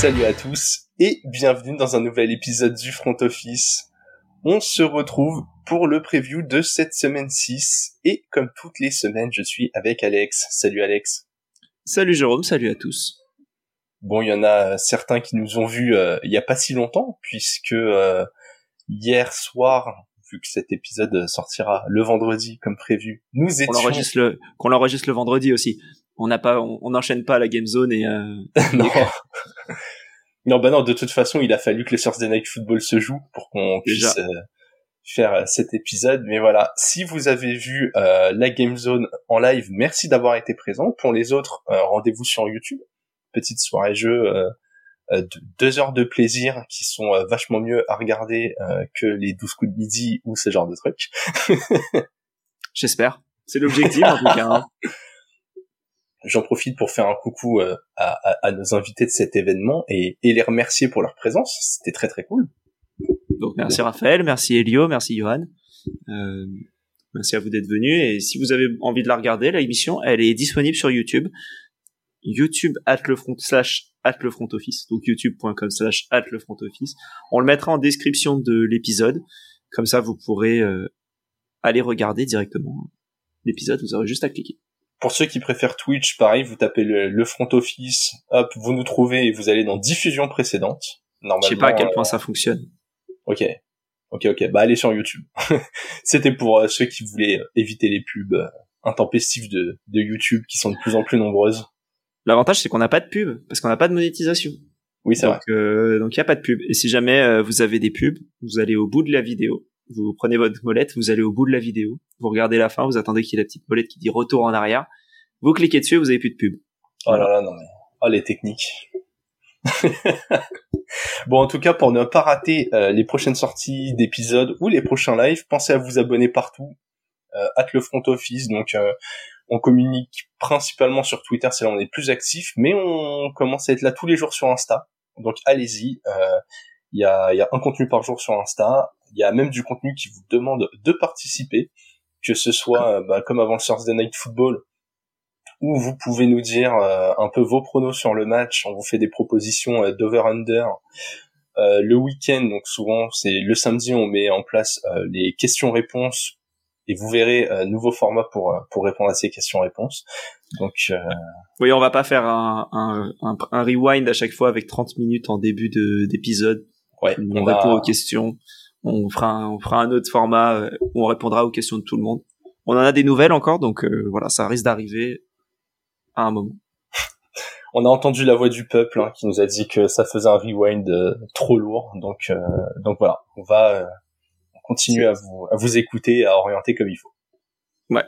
Salut à tous et bienvenue dans un nouvel épisode du Front Office. On se retrouve pour le preview de cette semaine 6 et comme toutes les semaines, je suis avec Alex. Salut Alex. Salut Jérôme, salut à tous. Bon, il y en a certains qui nous ont vus euh, il y a pas si longtemps puisque euh, hier soir, vu que cet épisode sortira le vendredi comme prévu, nous étions... Qu'on l'enregistre le, qu'on l'enregistre le vendredi aussi. On n'a pas, on n'enchaîne pas la Game Zone et... Euh... non. non, bah non, de toute façon, il a fallu que le Thursday Night Football se joue pour qu'on puisse euh, faire euh, cet épisode. Mais voilà, si vous avez vu euh, la Game Zone en live, merci d'avoir été présent. Pour les autres, rendez-vous sur YouTube. Petite soirée jeu de deux heures de plaisir qui sont vachement mieux à regarder que les 12 coups de midi ou ce genre de trucs. J'espère. C'est l'objectif en tout cas. Hein. J'en profite pour faire un coucou à, à, à, nos invités de cet événement et, et les remercier pour leur présence. C'était très très cool. Donc merci Raphaël, merci Elio, merci Johan. Euh, merci à vous d'être venus et si vous avez envie de la regarder, la émission, elle est disponible sur YouTube. YouTube at le front slash at le front office, donc youtube.com slash at le front office. On le mettra en description de l'épisode, comme ça vous pourrez euh, aller regarder directement l'épisode, vous aurez juste à cliquer. Pour ceux qui préfèrent Twitch, pareil, vous tapez le, le, front office, hop, vous nous trouvez et vous allez dans diffusion précédente. Normalement, Je sais pas à quel point euh, ça fonctionne. Ok, ok, ok. Bah allez sur YouTube. C'était pour euh, ceux qui voulaient éviter les pubs euh, intempestives de, de YouTube qui sont de plus en plus nombreuses. L'avantage, c'est qu'on n'a pas de pub, parce qu'on n'a pas de monétisation. Oui, c'est vrai. Euh, donc, il n'y a pas de pub. Et si jamais euh, vous avez des pubs, vous allez au bout de la vidéo. Vous prenez votre molette, vous allez au bout de la vidéo. Vous regardez la fin, vous attendez qu'il y ait la petite molette qui dit retour en arrière. Vous cliquez dessus et vous avez plus de pub. Oh là là, non mais... Oh, les techniques. bon, en tout cas, pour ne pas rater euh, les prochaines sorties d'épisodes ou les prochains lives, pensez à vous abonner partout. Euh, at le front office, donc on communique principalement sur Twitter, c'est là où on est plus actif, mais on commence à être là tous les jours sur Insta. Donc allez-y, il euh, y, a, y, a, un contenu par jour sur Insta, il y a même du contenu qui vous demande de participer, que ce soit euh, bah, comme avant le Thursday Night Football, où vous pouvez nous dire euh, un peu vos pronos sur le match, on vous fait des propositions euh, d'over-under. le week-end, donc souvent c'est le samedi, on met en place les questions-réponses et vous verrez euh, nouveau format pour euh, pour répondre à ces questions-réponses. Donc euh... oui, on va pas faire un, un, un, rewind à chaque fois avec 30 minutes en début de d'épisode. Ouais, on, répond aux questions. On fera un, on fera un autre format euh, où on répondra aux questions de tout le monde. On en a des nouvelles encore, donc voilà, ça risque d'arriver à un moment. on a entendu la voix du peuple hein, qui nous a dit que ça faisait un rewind trop lourd, donc donc voilà, on va continuer à vous, à vous écouter, à orienter comme il faut. Ouais.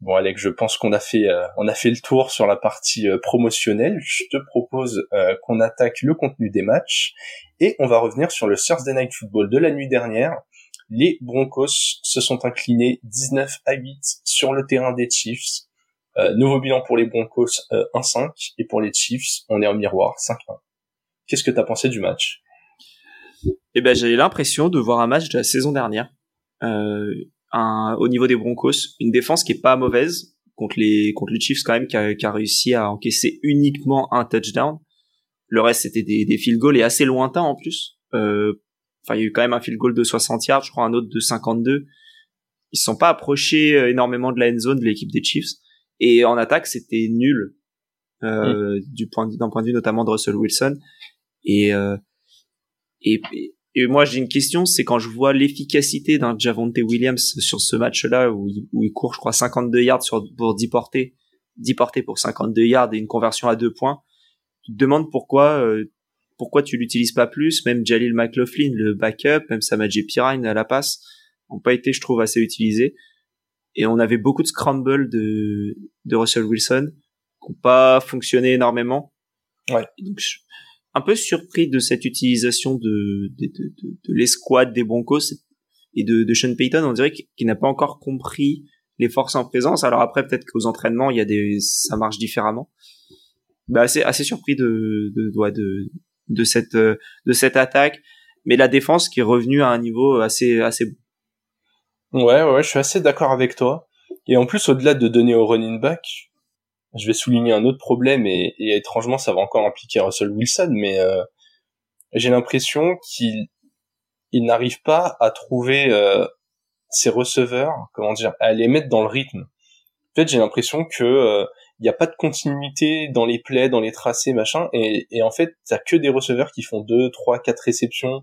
Bon Alex, je pense qu'on a fait euh, on a fait le tour sur la partie euh, promotionnelle. Je te propose euh, qu'on attaque le contenu des matchs et on va revenir sur le Thursday Night Football de la nuit dernière. Les Broncos se sont inclinés 19 à 8 sur le terrain des Chiefs. nouveau bilan pour les Broncos 1-5 et pour les Chiefs, on est en miroir 5-1. Qu'est-ce que tu as pensé du match? Eh ben j'ai l'impression de voir un match de la saison dernière. Un, au niveau des Broncos, une défense qui est pas mauvaise contre les contre les Chiefs quand même, qui a, qui a réussi à encaisser uniquement un touchdown. Le reste c'était des, des field goals et assez lointains en plus. Euh, enfin, il y a eu quand même un field goal de 60 yards, je crois un autre de 52. Ils se sont pas approchés euh, énormément de la end zone de l'équipe des Chiefs. Et en attaque, c'était nul euh, mm. du point d'un point de vue notamment de Russell Wilson. Et euh, et, et moi, j'ai une question, c'est quand je vois l'efficacité d'un Javonte Williams sur ce match-là, où il, où il court, je crois, 52 yards sur, pour 10 portées, 10 portées pour 52 yards et une conversion à deux points, tu te demandes pourquoi, euh, pourquoi tu l'utilises pas plus, même Jalil McLaughlin, le backup, même Samadji Pirine à la passe, ont pas été, je trouve, assez utilisés. Et on avait beaucoup de scramble de, de Russell Wilson, qui n'ont pas fonctionné énormément. Ouais. donc, un peu surpris de cette utilisation de, de, de, de, l'escouade des Broncos et de, de Sean Payton. On dirait qu'il n'a pas encore compris les forces en présence. Alors après, peut-être qu'aux entraînements, il y a des, ça marche différemment. Bah, assez, assez surpris de, de, de, de, cette, de cette attaque. Mais la défense qui est revenue à un niveau assez, assez bon. Ouais, ouais, je suis assez d'accord avec toi. Et en plus, au-delà de donner au running back, je vais souligner un autre problème et, étrangement ça va encore impliquer Russell Wilson, mais euh, j'ai l'impression qu'il il n'arrive pas à trouver euh, ses receveurs, comment dire, à les mettre dans le rythme. En fait, j'ai l'impression que euh, n'y a pas de continuité dans les plays, dans les tracés, machin, et, en fait, t'as que des receveurs qui font deux, trois, quatre réceptions,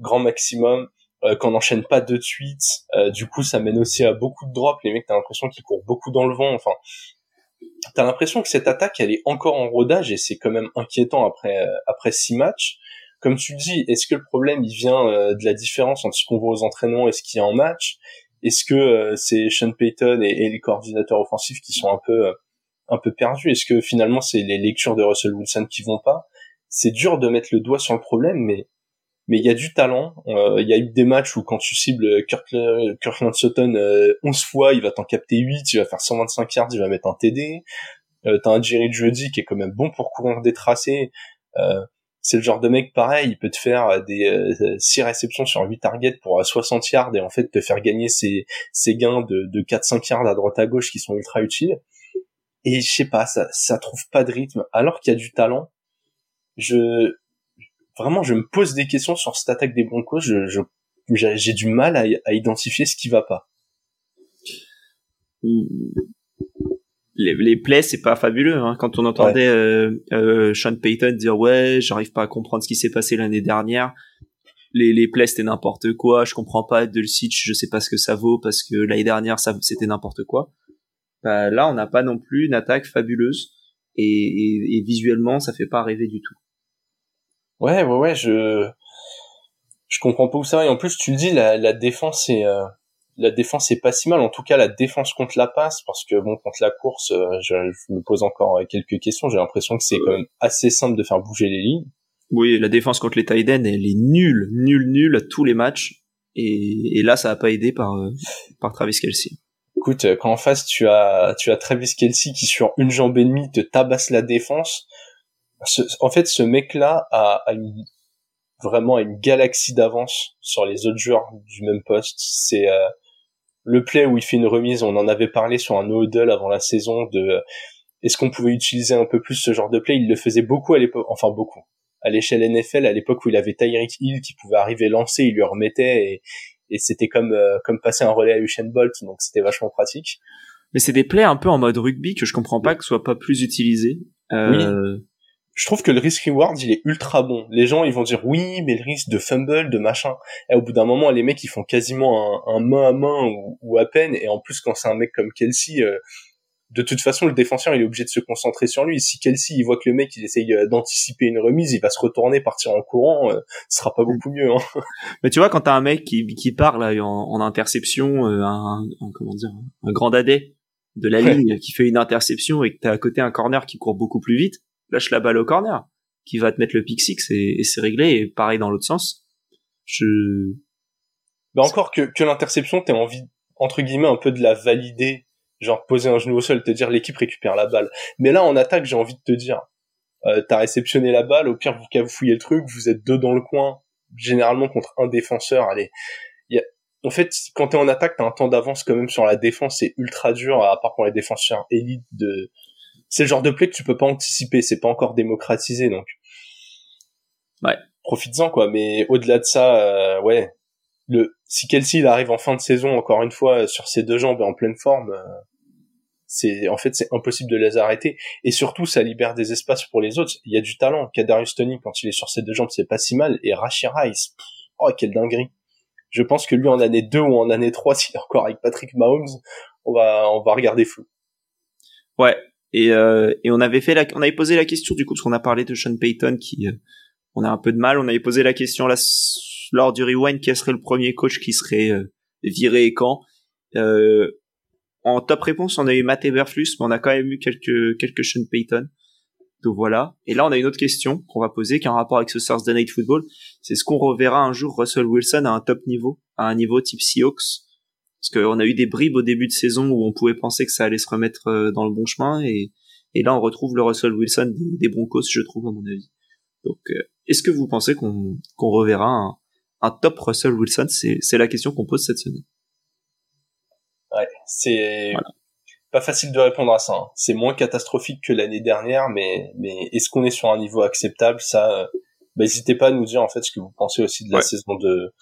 grand maximum, euh, qu'on n'enchaîne pas de suite. Euh, du coup, ça mène aussi à beaucoup de drops. Les mecs, t'as l'impression qu'ils courent beaucoup dans le vent. Enfin, t'as l'impression que cette attaque, elle est encore en rodage et c'est quand même inquiétant après euh, après six matchs. Comme tu le dis, est-ce que le problème il vient euh, de la différence entre ce qu'on voit aux entraînements et ce qu'il y a en match? Est-ce que euh, c'est Sean Payton et, les coordinateurs offensifs qui sont un peu un peu perdus? Est-ce que finalement c'est les lectures de Russell Wilson qui vont pas? C'est dur de mettre le doigt sur le problème, mais mais il y a du talent. Il y a eu des matchs où quand tu cibles Kirkland, Sutton 11 fois, il va t'en capter 8, il va faire 125 yards, il va mettre un TD. Euh, T'as un Jerry Jody qui est quand même bon pour courir des tracés. Euh, c'est le genre de mec pareil, il peut te faire des euh, 6 réceptions sur 8 targets pour 60 yards et en fait te faire gagner ses, ses gains de, de 4-5 yards à droite à gauche qui sont ultra utiles. Et je sais pas, ça, ça trouve pas de rythme. Alors qu'il y a du talent, je vraiment je me pose des questions sur cette attaque des Broncos. Je, je j'ai du mal à, à, identifier ce qui va pas. Hmm les, les plays c'est pas fabuleux hein. quand on entendait euh, euh, Sean Payton dire ouais j'arrive pas à comprendre ce qui s'est passé l'année dernière les, les plays c'était n'importe quoi je comprends pas sitch je sais pas ce que ça vaut parce que l'année dernière ça c'était n'importe quoi bah, là on n'a pas non plus une attaque fabuleuse et, et, visuellement ça fait pas rêver du tout ouais ouais ouais je je comprends pas où ça va et en plus tu le dis la, la défense est euh, la défense est pas si mal. En tout cas, la défense contre la passe, parce que bon, contre la course, euh, je, me pose encore euh, quelques questions. J'ai l'impression que c'est quand même assez simple de faire bouger les lignes. Oui, la défense contre les tight elle est nulle, nulle, nulle à tous les matchs. Et, là, ça a pas aidé par euh, par Travis Kelsey. Écoute, quand en face tu as tu as Travis Kelsey qui sur une jambe et demie te tabasse la défense. En fait, ce mec-là a, a une, vraiment une galaxie d'avance sur les autres joueurs du même poste. C'est le play où il fait une remise, on en avait parlé sur un no-huddle avant la saison de euh, est-ce qu'on pouvait utiliser un peu plus ce genre de play? Il le faisait beaucoup à l'époque, enfin beaucoup. À l'échelle NFL, à l'époque où il avait Tyreek Hill qui pouvait arriver lancer, il lui remettait et, et c'était comme euh, comme passer un relais à Usain Bolt, donc c'était vachement pratique. Mais c'est des plays un peu en mode rugby que je comprends pas que ce soit pas plus utilisé. Euh, je trouve que le risk reward il est ultra bon. Les gens ils vont dire oui mais le risque de fumble, de machin. Et au bout d'un moment les mecs ils font quasiment un, main à main ou, à peine. Et en plus quand c'est un mec comme Kelsey, euh, de toute façon le défenseur il est obligé de se concentrer sur lui. Si Kelsey il voit que le mec il essaye euh, d'anticiper une remise, il va se retourner, partir en courant, euh, ce sera pas beaucoup mieux. Hein. Mais tu vois quand t'as un mec qui, qui part là en, interception, un, comment dire, un grand dadais de la ligne qui fait une interception et que t'as à côté un corner qui court beaucoup plus vite lâche la balle au corner, qui va te mettre le pick six et, c'est réglé. Et pareil dans l'autre sens. Je. Bah encore que, que l'interception, t'as envie entre guillemets un peu de la valider, genre poser un genou au sol, te dire l'équipe récupère la balle. Mais là en attaque, j'ai envie de te dire, euh, t'as réceptionné la balle, au pire vous fouillez le truc, vous êtes deux dans le coin, généralement contre un défenseur. Allez, y a... en fait, quand t'es en attaque, t'as un temps d'avance quand même sur la défense, c'est ultra dur, à part pour les défenseurs élites de c'est le genre de play que tu peux pas anticiper, c'est pas encore démocratisé donc. Ouais. Profites-en quoi, mais au-delà de ça, euh, ouais, le si Kelsey il arrive en fin de saison encore une fois sur ses deux jambes et en pleine forme, euh, c'est en fait c'est impossible de les arrêter et surtout ça libère des espaces pour les autres. Il y a du talent. Kadarius Tony quand il est sur ses deux jambes c'est pas si mal et Rashid Rice, oh quelle dinguerie. Je pense que lui en année 2 ou en année 3 s'il est encore avec Patrick Mahomes, on va on va regarder flou. Ouais, et, euh, et on avait fait la, on avait posé la question du coup parce qu'on a parlé de Sean Payton qui, euh, on a un peu de mal. On avait posé la question là lors du rewind quel serait le premier coach qui serait euh, viré et quand. en top réponse, on a eu Matt Eberflus, mais on a quand même eu quelques quelques Sean Payton. Donc voilà. Et là, on a une autre question qu'on va poser qui a un rapport avec ce Thursday Night Football. C'est ce qu'on reverra un jour Russell Wilson à un top niveau, à un niveau type Seahawks parce qu'on a eu des bribes au début de saison où on pouvait penser que ça allait se remettre euh, dans le bon chemin et, et là on retrouve le Russell Wilson des, Broncos je trouve à mon avis. Donc euh, est-ce que vous pensez qu'on qu'on reverra un, un, top Russell Wilson? C'est la question qu'on pose cette semaine. Ouais c'est pas facile de répondre à ça. Hein. C'est moins catastrophique que l'année dernière, mais mais est-ce qu'on est sur un niveau acceptable? Ça, bah, n'hésitez pas à nous dire en fait ce que vous pensez aussi de la saison de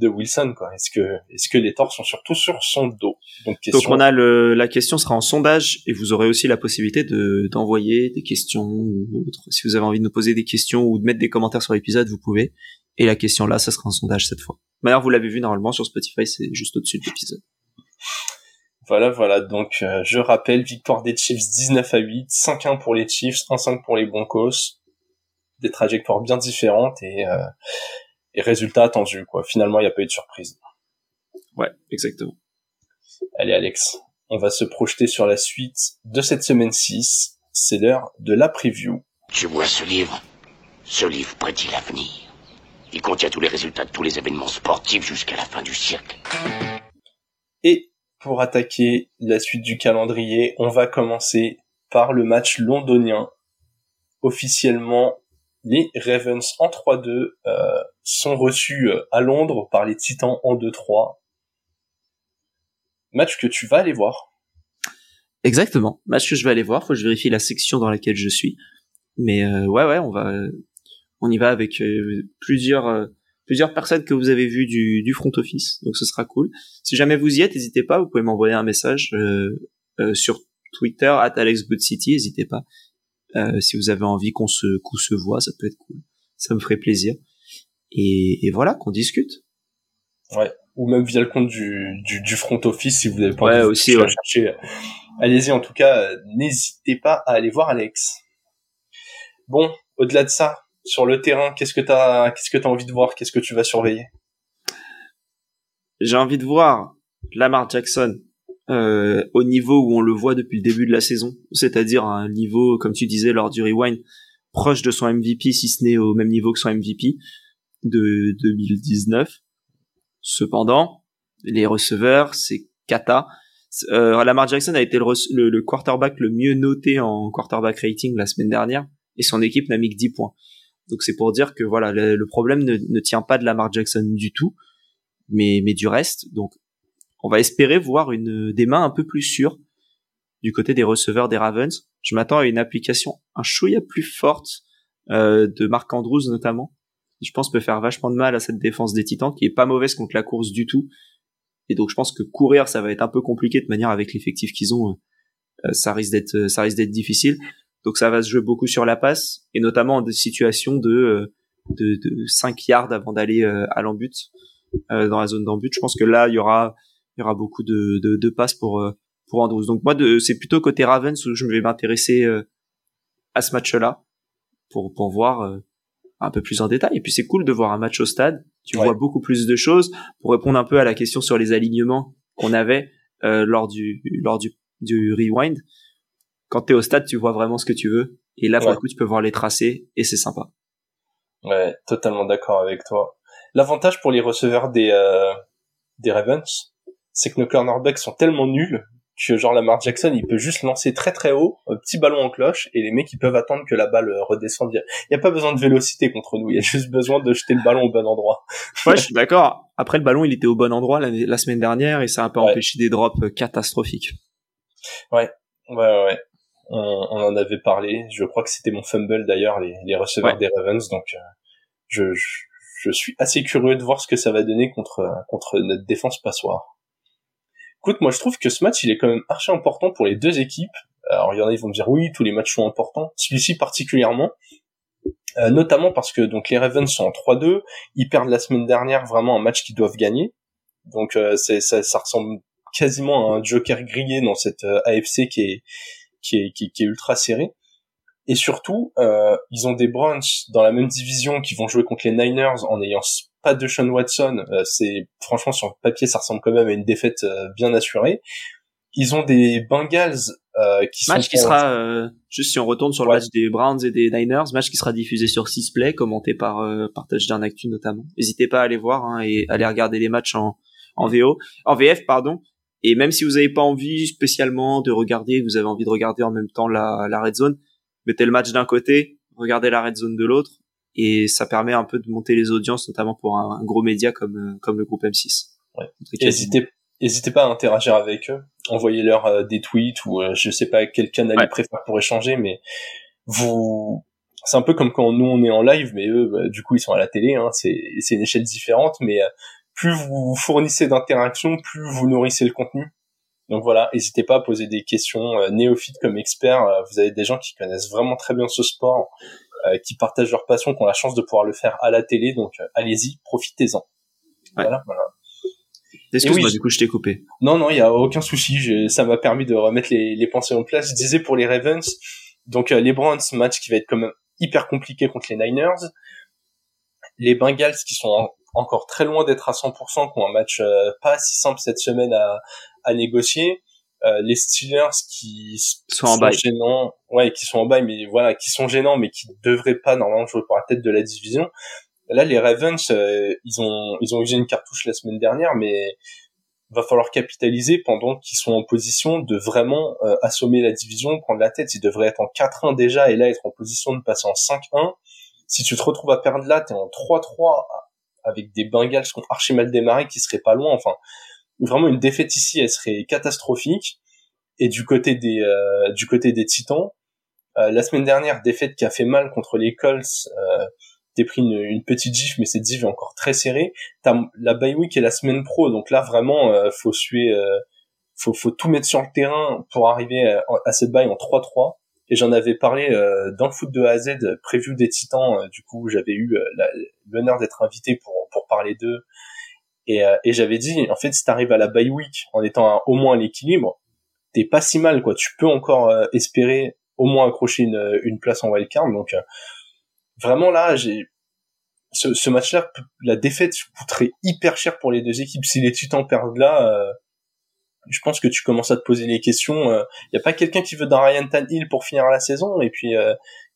de Wilson quoi. Est-ce que est-ce que les torts sont surtout sur son dos? Donc, question... Donc on a le la question sera en sondage et vous aurez aussi la possibilité de d'envoyer des questions ou autre. Si vous avez envie de nous poser des questions ou de mettre des commentaires sur l'épisode, vous pouvez. Et la question là, ça sera un sondage cette fois. D'ailleurs, vous l'avez vu normalement sur Spotify, c'est juste au-dessus de l'épisode. Voilà, voilà. Donc, euh, je rappelle, victoire des Chiefs 19 à 8, 5-1 pour les Chiefs, 1-5 pour les Broncos. Des trajectoires bien différentes et, euh, et résultats attendus, quoi. Finalement, il n'y a pas eu de surprise. Ouais, exactement. Allez, Alex. On va se projeter sur la suite de cette semaine 6. C'est l'heure de la preview. Tu vois ce livre? Ce livre prédit l'avenir. Il contient tous les résultats de tous les événements sportifs jusqu'à la fin du siècle. Et pour attaquer la suite du calendrier, on va commencer par le match londonien. Officiellement, les Ravens en 3-2 euh, sont reçus euh, à Londres par les Titans en 2-3. Match que tu vas aller voir. Exactement, match que je vais aller voir. Faut que je vérifie la section dans laquelle je suis. Mais euh, ouais, ouais, on va on y va avec euh, plusieurs euh, plusieurs personnes que vous avez vues du, du front office, donc ce sera cool. Si jamais vous y êtes, n'hésitez pas, vous pouvez m'envoyer un message euh, sur Twitter at AlexGoodCity, n'hésitez pas. Si vous avez envie qu'on se qu'on se voit, ça peut être cool, ça me ferait plaisir. Et, et voilà, qu'on discute. Ouais, ou même via le compte du, du, du front office si vous n'avez pas ouais, aussi ouais. chercher. Allez-y, en tout cas, n'hésitez pas à aller voir Alex. Bon, au-delà de ça, sur le terrain, qu'est-ce que t'as, qu'est-ce que t'as envie de voir, qu'est-ce que tu vas surveiller? J'ai envie de voir Lamar Jackson euh, au niveau où on le voit depuis le début de la saison, c'est-à-dire un niveau, comme tu disais lors du rewind, proche de son MVP, si ce n'est au même niveau que son MVP de 2019. Cependant, les receveurs, c'est kata. Euh, Lamar Jackson a été le, le, quarterback le mieux noté en quarterback rating la semaine dernière et son équipe n'a mis que 10 points. Donc c'est pour dire que voilà, le, problème ne, tient pas de Lamar Jackson du tout, mais mais du reste. Donc on va espérer voir une des mains un peu plus sûres du côté des receveurs des Ravens. Je m'attends à une application un chouïa plus forte euh, de Mark Andrews notamment. Je pense peut faire vachement de mal à cette défense des Titans qui est pas mauvaise contre la course du tout. Et donc je pense que courir ça va être un peu compliqué de manière avec l'effectif qu'ils ont. Euh, ça risque d'être ça risque d'être difficile. Donc ça va se jouer beaucoup sur la passe et notamment en des situations de euh, de, de 5 yards avant d'aller euh, à l'embut euh, dans la zone d'embut. Je pense que là il y aura il y aura beaucoup de de, de passes pour pour Andrews. Donc moi c'est plutôt côté Ravens où je vais m'intéresser à ce match-là pour pour voir un peu plus en détail. Et puis c'est cool de voir un match au stade. Tu vois beaucoup plus de choses pour répondre un peu à la question sur les alignements qu'on avait lors du lors du du rewind quand t'es au stade, tu vois vraiment ce que tu veux. Et là, pour le coup, tu peux voir les tracés et c'est sympa. Ouais, totalement d'accord avec toi. L'avantage pour les receveurs des euh, des Ravens, c'est que nos cornerbacks sont tellement nuls que genre Lamar Jackson, il peut juste lancer très très haut, un petit ballon en cloche, et les mecs ils peuvent attendre que la balle redescende. Il y a pas besoin de vélocité contre nous, il y a juste besoin de jeter le ballon au bon endroit. ouais, je suis d'accord. Après le ballon, il était au bon endroit la, la semaine dernière et ça a un peu empêché des drops catastrophiques. Ouais, ouais, ouais on, en avait parlé. Je crois que c'était mon fumble d'ailleurs, les, les receveurs des Ravens. Donc, euh, je, je, suis assez curieux de voir ce que ça va donner contre contre notre défense passoire. Écoute, moi je trouve que ce match il est quand même archi important pour les deux équipes. Alors il y en a ils vont me dire oui, tous les matchs sont importants. Celui-ci particulièrement, euh, notamment parce que donc les Ravens sont en 3-2, ils perdent la semaine dernière vraiment un match qu'ils doivent gagner. Donc euh, ça, ça ressemble quasiment à un Joker grillé dans cette AFC qui est qui est, qui est ultra serré. Et surtout, euh, ils ont des Browns dans la même division qui vont jouer contre les Niners en ayant pas de Sean Watson. Euh, c'est franchement sur le papier, ça ressemble quand même à une défaite euh, bien assurée. Ils ont des Bengals euh, qui match qui sera euh, juste si on retourne sur le match des Browns et des Niners, match qui sera diffusé sur Sisplay, commenté par euh, par Touchdown Actu notamment. N'hésitez pas à aller voir hein, et aller regarder les matchs en en VO, en VF pardon. Et même si vous n'avez pas envie spécialement de regarder, vous avez envie de regarder en même temps la, la red zone, mettez le match d'un côté, regardez la red zone de l'autre, et ça permet un peu de monter les audiences, notamment pour un, gros média comme euh, comme le groupe M6. Ouais. Hésitez n'hésitez pas à interagir avec eux, envoyez-leur des tweets ou je sais pas quel canal ils préfèrent pour échanger, mais vous, c'est un peu comme quand nous on est en live, mais eux, bah, du coup, ils sont à la télé. Hein, c'est une échelle différente, mais plus vous fournissez d'interactions, plus vous nourrissez le contenu. Donc voilà, n'hésitez pas à poser des questions euh, néophytes comme experts. Euh, vous avez des gens qui connaissent vraiment très bien ce sport, euh, qui partagent leur passion, qui ont la chance de pouvoir le faire à la télé. Donc allez-y, profitez-en. Voilà, voilà. Excuse-moi, du coup, je t'ai coupé. Non, non, il y a aucun souci. ça m'a permis de remettre les, les pensées en place. Je disais pour les Ravens, donc les Browns, match qui va être quand même hyper compliqué contre les Niners. Les Bengals qui sont encore très loin d'être à 100%, qui ont un match pas si simple cette semaine à, à négocier. Euh, les Steelers qui sont, en bail. gênants, ouais, qui sont en bail, mais voilà, qui sont gênants, mais qui devraient pas normalement jouer pour la tête de la division. Là, les Ravens, euh, ils ont ils ont usé une cartouche la semaine dernière, mais va falloir capitaliser pendant qu'ils sont en position de vraiment euh, assommer la division, prendre la tête. Ils devraient être en 4-1 déjà et là être en position de passer en 5-1. Si tu te retrouves à perdre là, t'es en 3-3 avec des Bengals qui ont archi mal démarré, qui seraient pas loin. Enfin, vraiment une défaite ici, elle serait catastrophique. Et du côté des euh, du côté des Titans, euh, la semaine dernière, défaite qui a fait mal contre les Colts. Euh, T'es pris une, une, petite gif, mais cette gif est encore très serrée. T'as la bye week et la semaine pro, donc là vraiment, euh, faut suer, euh, faut, faut tout mettre sur le terrain pour arriver à, à cette bye en 3-3 et j'en avais parlé euh, dans le foot de A à Z, preview des Titans. du coup, j'avais eu l'honneur d'être invité pour pour parler d'eux et, euh, et j'avais dit, en fait, si t'arrives à la bye week en étant au moins à l'équilibre, t'es pas si mal, quoi. Tu peux encore euh, espérer au moins accrocher une, une place en wildcard. Donc, euh, vraiment là, j'ai ce, match-là, la défaite coûterait hyper cher pour les deux équipes. Si les Titans perdent là, je pense que tu commences à te poser les questions. Il y a pas quelqu'un qui veut dans Ryan Tannehill pour finir la saison? Et puis,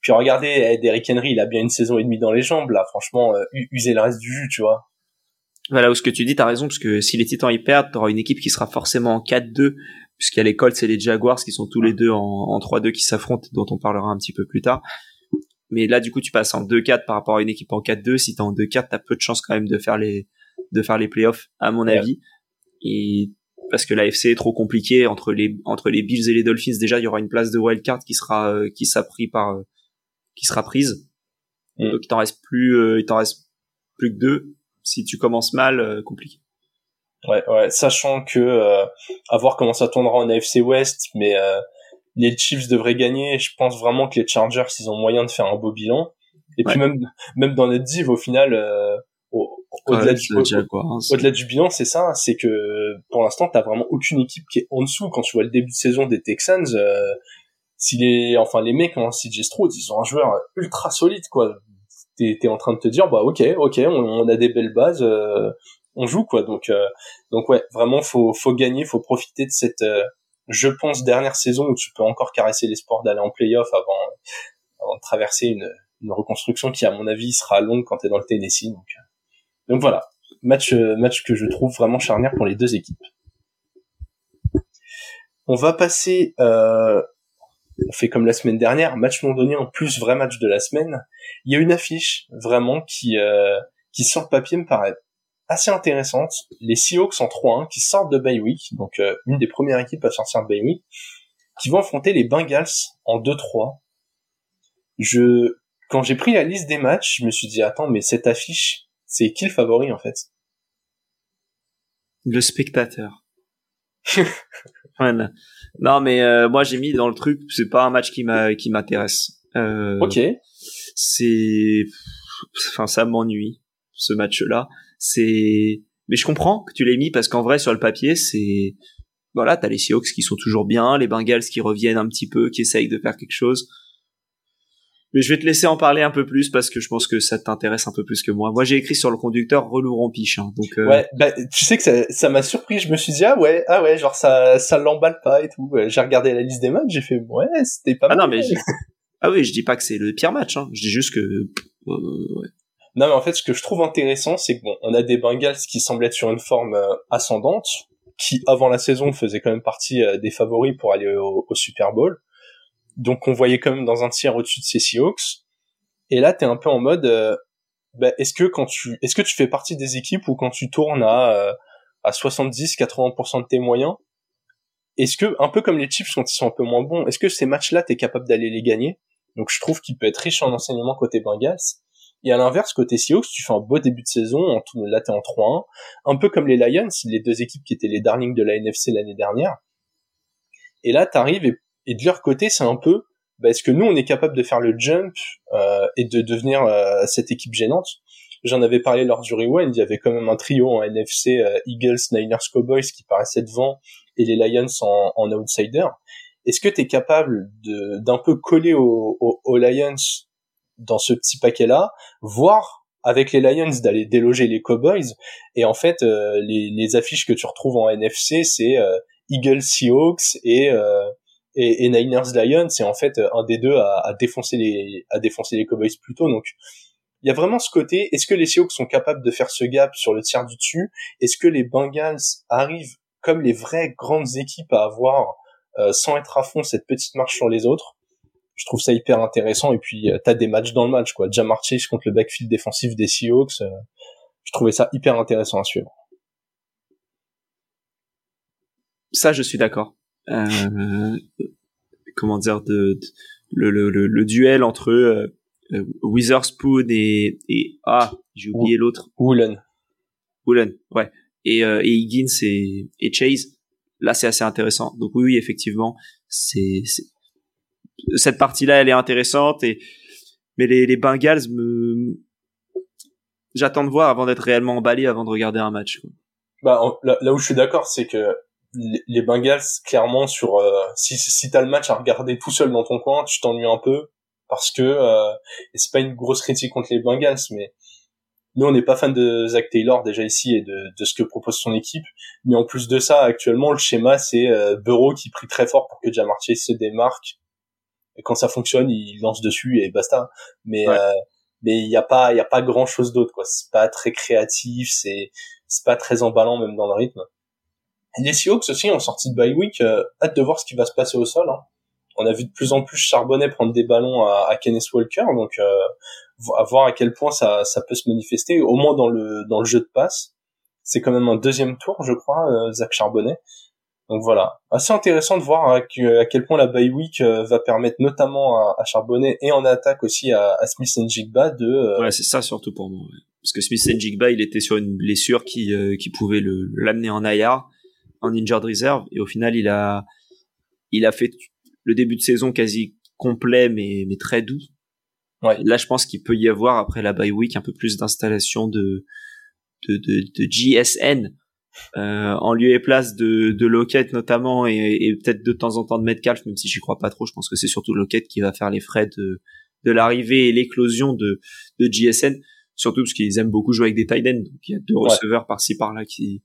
puis regardez, Derrick Henry, il a bien une saison et demie dans les jambes. Là, franchement, user le reste du jus, tu vois. Voilà où ce que tu dis, t'as raison, parce que si les Titans y perdent, t'auras une équipe qui sera forcément en 4-2, puisqu'il y a les Colts et les Jaguars qui sont tous les deux en, en 3-2 qui s'affrontent, dont on parlera un petit peu plus tard. Mais là, du coup, tu passes en 2-4 par rapport à une équipe en 4-2. Si t'es en 2-4, t'as peu de chances quand même de faire les, de faire les playoffs, à mon avis. Et parce que l'AFC est trop compliqué entre les, entre les Bills et les Dolphins. Déjà, il y aura une place de wildcard qui sera, euh, qui sera pris par, euh, qui sera prise. Mm. Donc, il t'en reste plus, euh, il t'en reste plus que deux si tu commences mal, euh, compliqué. Ouais, ouais, sachant que euh, à voir comment ça tournera en AFC West, mais euh, les Chiefs devraient gagner. Je pense vraiment que les Chargers, ils ont moyen de faire un beau bilan. Et puis même même dans notre div, au final, euh, au-delà du, au, du bilan, c'est ça, c'est que pour l'instant, t'as vraiment aucune équipe qui est en dessous. Quand tu vois le début de saison des Texans, si les, enfin les mecs en CJ Stroud, ils ont un joueur ultra solide, quoi t'es es en train de te dire bah ok ok on, a des belles bases euh, on joue quoi. Donc euh, donc ouais vraiment faut faut gagner faut profiter de cette euh, je pense dernière saison où tu peux encore caresser l'espoir d'aller en playoff avant avant de traverser une une reconstruction qui à mon avis sera longue quand t'es dans le Tennessee. Donc donc voilà. Match match que je trouve vraiment charnière pour les deux équipes. On va passer euh, on fait comme la semaine dernière, match londonien en plus vrai match de la semaine. Il y a une affiche vraiment qui euh, qui sur le papier me paraît assez intéressante. Les Seahawks en 3-1 qui sortent de Bay Week, donc euh, une des premières équipes à sortir de Bay Week, qui vont affronter les Bengals en 2-3. Je quand j'ai pris la liste des matchs, je me suis dit attends mais cette affiche, c'est qui le favori en fait? Le spectateur. Non, mais euh, moi j'ai mis dans le truc, c'est pas un match qui m'a qui m'intéresse. Euh, ok. C'est, enfin, ça m'ennuie ce match-là. C'est, mais je comprends que tu l'aies mis parce qu'en vrai sur le papier c'est, voilà, t'as les Seahawks qui sont toujours bien, les Bengals qui reviennent un petit peu, qui essayent de faire quelque chose. Mais je vais te laisser en parler un peu plus parce que je pense que ça t'intéresse un peu plus que moi. Moi, j'ai écrit sur le conducteur relou rompiche, hein, donc. Euh... Ouais, bah, tu sais que ça, m'a surpris. Je me suis dit ah ouais, ah ouais, genre ça, ça l'emballe pas et tout. J'ai regardé la liste des matchs, j'ai fait ouais, c'était pas ah mal. non mais ah oui, je dis pas que c'est le pire match. Hein. Je dis juste que. Euh, ouais. Non mais en fait, ce que je trouve intéressant, c'est que bon, on a des Bengals qui semblent être sur une forme euh, ascendante, qui avant la saison faisaient quand même partie euh, des favoris pour aller au, au Super Bowl donc on voyait quand même dans un tiers au-dessus de ces Seahawks. Et là, t'es un peu en mode, euh, bah, est-ce que quand tu, est-ce que tu fais partie des équipes où quand tu tournes à, euh, à 70-80% de tes moyens, est-ce que, un peu comme les Chiefs quand ils sont un peu moins bons, est-ce que ces matchs-là, t'es capable d'aller les gagner? Donc je trouve qu'il peut être riche en enseignement côté Bengals. Et à l'inverse, côté Seahawks, tu fais un beau début de saison, en tout, là t'es en 3-1, un peu comme les Lions, les deux équipes qui étaient les darlings de la NFC l'année dernière. Et là, t'arrives et, et de leur côté, c'est un peu, bah, est-ce que nous, on est capable de faire le jump euh, et de devenir euh, cette équipe gênante? J'en avais parlé lors du rewind, il y avait quand même un trio en NFC, euh, Eagles, Niners, Cowboys qui paraissait devant et les Lions en, en outsider. Est-ce que tu es capable d'un peu coller aux Lions dans ce petit paquet-là, voire avec les Lions d'aller déloger les Cowboys? Et en fait euh, les, les, affiches que tu retrouves en NFC c'est euh, Eagles Seahawks et, euh, et, et Niners Lions c'est en fait un des deux à, à, défoncer les à défoncer les Cowboys plus tôt. Donc il y a vraiment ce côté est-ce que les Seahawks sont capables de faire ce gap sur le tiers du dessus? Est-ce que les Bengals arrivent comme les vraies grandes équipes à avoir euh, sans être à fond cette petite marche sur les autres? Je trouve ça hyper intéressant. Et puis euh, t'as des matchs dans le match quoi. Jamar Chase contre le backfield défensif des Seahawks euh, je trouvais ça hyper intéressant à suivre. Ça je suis d'accord. euh, comment dire de, le, le, le, duel entre euh, Witherspoon et, et ah j'ai oublié l'autre. Woolen. Woolen ouais. Et, et Higgins et, et Chase. Là c'est assez intéressant. Donc oui, oui effectivement c'est cette partie-là, elle est intéressante et mais les, les Bengals me j'attends de voir avant d'être réellement emballé avant de regarder un match. Bah là, où je suis d'accord, c'est que les, Bengals clairement sur euh, si si t'as le match à regarder tout seul dans ton coin, tu t'ennuies un peu parce que euh, et c'est pas une grosse critique contre les Bengals, mais nous on n'est pas fan de Zach Taylor déjà ici et de, de ce que propose son équipe, mais en plus de ça, actuellement le schéma c'est euh, Burrow qui prie très fort pour que Jamar Chase se démarque et quand ça fonctionne, il lance dessus et basta. Mais euh, mais il y a pas il y a pas grand chose d'autre quoi. C'est pas très créatif, c'est c'est pas très emballant même dans le rythme. Les Seahawks aussi ont sorti de bye week. Euh, hâte de voir ce qui va se passer au sol. Hein. On a vu de plus en plus Charbonnet prendre des ballons à, à Kenneth Walker, donc euh, à voir à quel point ça ça peut se manifester, au moins dans le dans le jeu de passe. C'est quand même un deuxième tour, je crois, euh, Zach Charbonnet. Donc voilà, assez intéressant de voir à, quel point la bye week euh, va permettre notamment à, Charbonnet et en attaque aussi à, Smith Jigba de. Euh, ouais, c'est ça surtout pour moi. Parce que Smith Jigba, il était sur une blessure qui euh, qui pouvait le l'amener en IR, en injured reserve, et au final il a il a fait le début de saison quasi complet mais mais très doux. Ouais. Là, je pense qu'il peut y avoir après la bye week un peu plus d'installation de de, de, de GSN euh, en lieu et place de, de Lockett notamment et, et peut-être de temps en temps de Metcalf même si j'y crois pas trop je pense que c'est surtout Lockett qui va faire les frais de, de l'arrivée et l'éclosion de, de GSN surtout parce qu'ils aiment beaucoup jouer avec des tight ends donc il y a deux receveurs par-ci par-là qui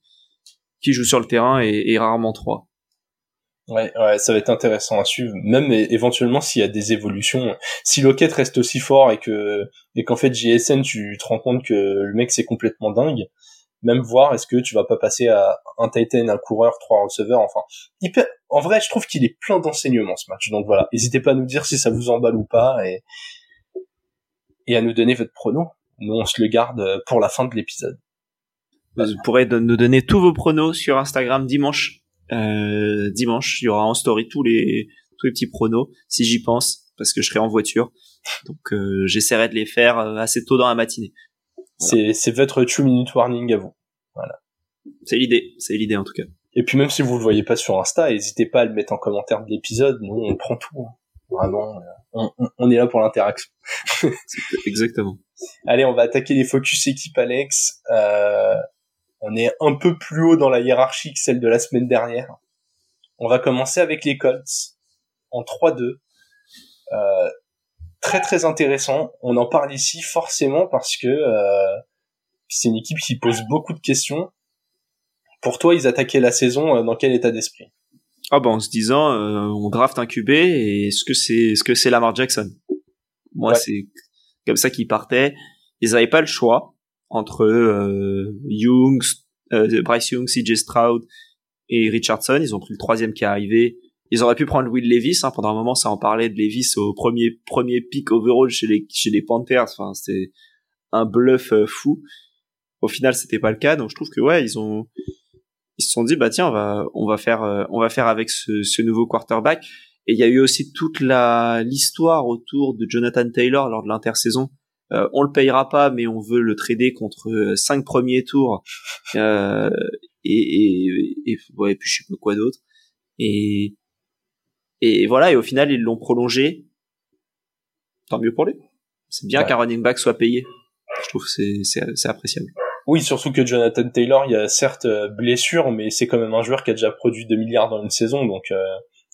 qui jouent sur le terrain et, et rarement trois Ouais, ouais, ça va être intéressant à suivre. Même éventuellement s'il y a des évolutions, si Lockett reste aussi fort et que et qu'en fait JSN tu te rends compte que le mec c'est complètement dingue, même voir est-ce que tu vas pas passer à un Titan, un coureur, trois receveurs, enfin. En vrai, je trouve qu'il est plein d'enseignements ce match. Donc voilà, n'hésitez pas à nous dire si ça vous emballe ou pas et et à nous donner votre prono. Nous, on se le garde pour la fin de l'épisode. Vous pourrez nous donner tous vos pronos sur Instagram dimanche. Euh, dimanche, il y aura en story tous les tous les petits pronos si j'y pense parce que je serai en voiture. Donc euh, j'essaierai de les faire euh, assez tôt dans la matinée. C'est votre two minute warning à vous. Voilà. C'est l'idée, c'est l'idée en tout cas. Et puis même si vous le voyez pas sur Insta, n'hésitez pas à le mettre en commentaire de l'épisode. Nous, on prend tout. Hein. Vraiment, euh, on, est là pour l'interaction. Exactement. Allez, on va attaquer les focus équipe, Alex. Euh, on est un peu plus haut dans la hiérarchie que celle de la semaine dernière. On va commencer avec les Colts en 3-2. Euh, très très intéressant. On en parle ici forcément parce que euh, c'est une équipe qui pose beaucoup de questions. Pour toi, ils attaquaient la saison euh, dans quel état d'esprit? Ah ben en se disant, euh, on draft un QB et est-ce que c'est est-ce que c'est Lamar Jackson? Moi, c'est comme ça qu'ils partaient. Ils n'avaient pas le choix entre euh, Young, euh, Bryce Young, CJ Stroud et Richardson. Ils ont pris le troisième qui est arrivé ils auraient pu prendre Will Levis. Hein, pendant un moment, ça en parlait de Levis au premier premier pick overall chez les chez les Panthers. Enfin, c'était un bluff euh, fou. Au final, c'était pas le cas. Donc, je trouve que ouais, ils ont ils se sont dit bah tiens on va on va faire euh, on va faire avec ce, ce nouveau quarterback et il y a eu aussi toute la l'histoire autour de Jonathan Taylor lors de l'intersaison euh, on le payera pas mais on veut le trader contre euh, cinq premiers tours. Euh, et, et, et ouais puis je sais pas quoi d'autre. Et et voilà et au final ils l'ont prolongé. Tant mieux pour lui. C'est bien qu'un running back soit payé. Je trouve que c'est c'est appréciable. Oui, surtout que Jonathan Taylor, il y a certes euh, blessure, mais c'est quand même un joueur qui a déjà produit 2 milliards dans une saison, donc euh,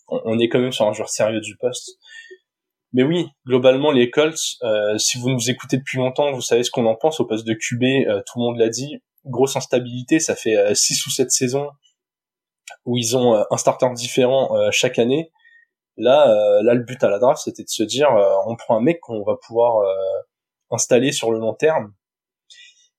on est quand même sur un joueur sérieux du poste. Mais oui, globalement, les Colts, euh, si vous nous écoutez depuis longtemps, vous savez ce qu'on en pense au poste de QB, tout le monde l'a dit, grosse instabilité, ça fait 6 ou 7 saisons où ils ont un starter différent chaque année. Là, là, le but à la draft, c'était de se dire, on prend un mec qu'on va pouvoir installer sur le long terme,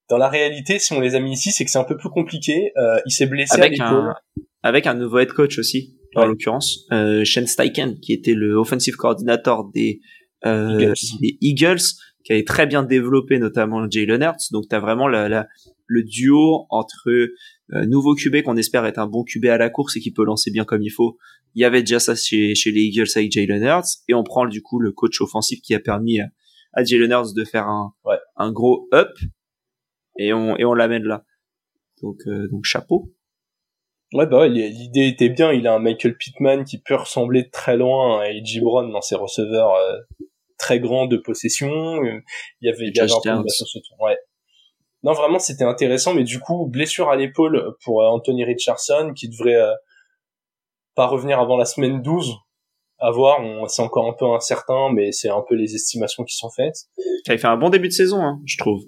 dans la réalité, si on les a mis ici, c'est que c'est un peu plus compliqué. Euh, il s'est blessé avec un avec un nouveau head coach aussi, en l'occurrence, euh, Shane Steichen, qui était le offensive coordinator des, euh, Eagles. des Eagles, qui avait très bien développé notamment Jalen Hurts. Donc, t'as vraiment la, la, le duo entre euh, nouveau QB qu'on espère être un bon QB à la course et qui peut lancer bien comme il faut. Il y avait déjà ça chez, chez les Eagles avec Jalen Hurts, et on prend du coup le coach offensif qui a permis à, à Jalen Hurts de faire un, ouais. un gros up et on et on l'amène là. Donc euh, donc chapeau. Ouais bah ouais, l'idée était bien. Il a un Michael Pittman qui peut ressembler très loin à Edgy Brown dans ses receveurs euh, très grands de possession. Il y avait, il y avait un peu Ouais. Non vraiment c'était intéressant, mais du coup blessure à l'épaule pour euh, Anthony Richardson qui devrait pas revenir avant la semaine 12 à voir, c'est encore un peu incertain, mais c'est un peu les estimations qui sont faites. Il avait fait un bon début de saison, hein, je trouve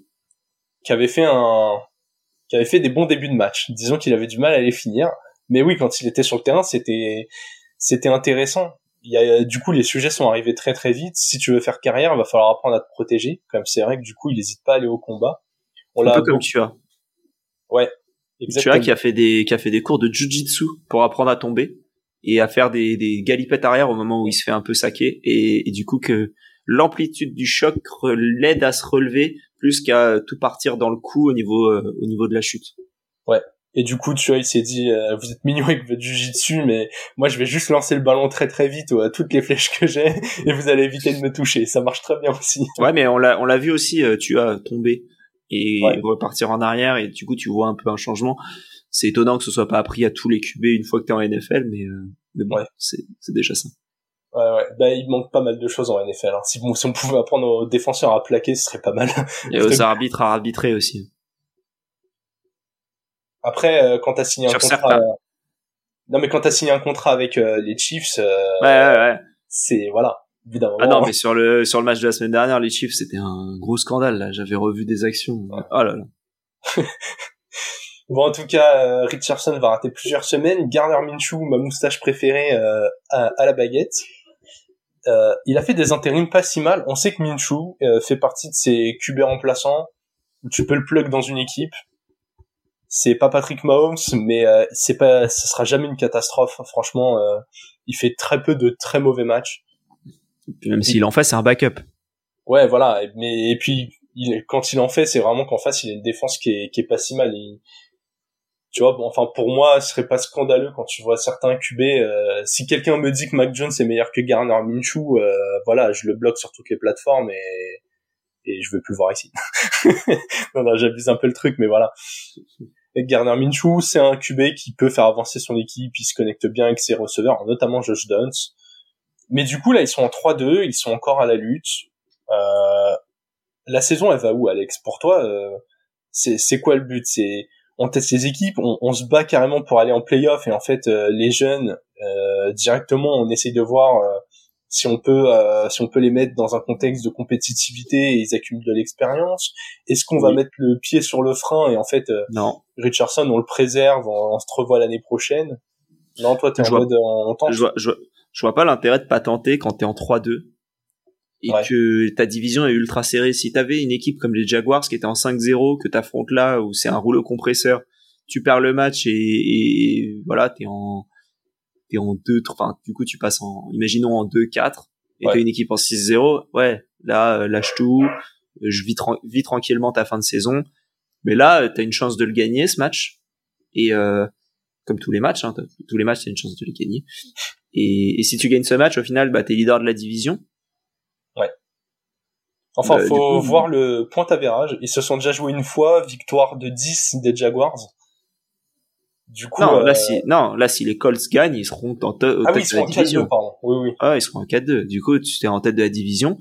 qui avait fait un, qui avait fait des bons débuts de match. Disons qu'il avait du mal à les finir. Mais oui, quand il était sur le terrain, c'était, c'était intéressant. Il y a, du coup, les sujets sont arrivés très très vite. Si tu veux faire carrière, il va falloir apprendre à te protéger. Comme c'est vrai que du coup, il n'hésite pas à aller au combat. On un peu comme tu as. Ouais. Exactement. Tu as qui a fait des, qui a fait des cours de jujitsu pour apprendre à tomber et à faire des, des galipettes arrière au moment où il se fait un peu saquer et, et du coup que l'amplitude du choc l'aide à se relever plus qu'à tout partir dans le coup au niveau euh, au niveau de la chute. Ouais. Et du coup, tu vois, il s'est dit, euh, vous êtes mignon avec votre jujitsu, mais moi, je vais juste lancer le ballon très très vite à toutes les flèches que j'ai, et vous allez éviter de me toucher. Ça marche très bien aussi. Ouais, mais on l'a on l'a vu aussi. Euh, tu as tombé et repartir en arrière, et du coup, tu vois un peu un changement. C'est étonnant que ce soit pas appris à tous les QB une fois que t'es en NFL, mais mais bon, c'est c'est déjà ça. Ouais, ouais. Bah, il manque pas mal de choses en NFL. Hein. Si, si on pouvait apprendre aux défenseurs à plaquer, ce serait pas mal. Et aux arbitres à arbitrer aussi. Après, euh, quand t'as signé un contrat, euh, non mais quand t'as signé un contrat avec euh, les Chiefs, ouais, ouais, ouais. c'est voilà. Évidemment. Ah non, mais sur le sur le match de la semaine dernière, les Chiefs, c'était un gros scandale. Là, j'avais revu des actions. Oh là là. Bon, en tout cas, Richardson va rater plusieurs semaines. Garner Minshew, ma moustache préférée, à, à, la baguette. Euh, il a fait des intérims pas si mal. On sait que Minshew euh, fait partie de ces QB remplaçants tu peux le plug dans une équipe. C'est pas Patrick Mahomes, mais euh, c'est pas, ce sera jamais une catastrophe. Franchement, il fait très peu de très mauvais matchs. même s'il en fait, c'est un backup. Ouais, voilà. Mais et puis quand il en fait, c'est vraiment qu'en face, il a une défense qui est, qui est pas si mal tu vois enfin pour moi ce serait pas scandaleux quand tu vois certains QB euh, si quelqu'un me dit que Mac Jones est meilleur que Garner Minshew euh, voilà je le bloque sur toutes les plateformes et et je veux plus le voir ici. Non, non j'abuse un peu le truc mais voilà. Et Garner Minshew c'est un QB qui peut faire avancer son équipe il se connecte bien avec ses receveurs notamment Josh Downs mais du coup là ils sont en 3-2 ils sont encore à la lutte. Euh, la saison elle va où Alex? Pour toi euh, c'est c'est quoi le but? C'est on teste les équipes, on, se bat carrément pour aller en playoff et en fait euh, les jeunes euh, directement on essaye de voir euh, si on peut si on peut les mettre dans un contexte de compétitivité et ils accumulent de l'expérience. Est-ce qu'on va mettre le pied sur le frein et en fait non. Richardson on le préserve, on, se revoit l'année prochaine? Non, toi t'es en mode on tente? Je vois, je, je vois pas l'intérêt de pas tenter quand t'es en 3-2 et que ta division est ultra serrée. Si t'avais une équipe comme les Jaguars qui était en 5-0, que t'affrontes là, où c'est un rouleau compresseur, tu perds le match et, et voilà, t'es en t'es en 2 enfin du coup tu passes en imaginons en 2-4 et t'as une équipe en 6-0, ouais, là euh, lâche tout, je vis, vis tranquillement ta fin de saison. Mais là, t'as une chance de le gagner ce match et euh, comme tous les matchs. Hein, tous les matchs, c'est une chance de les gagner. Et, et, si tu gagnes ce match, au final, bah, t'es leader de la division. Enfin, euh, faut voir le point avérage. Ils se sont déjà joués une fois, victoire de 10 des Jaguars. Du coup, non, là, euh, si, non, là, si les Colts gagnent, ils seront en tête ah oui, ils seront en 4-2, pardon. Oui, oui. Ah, ils seront en 4-2. Du coup, tu es en tête de la division.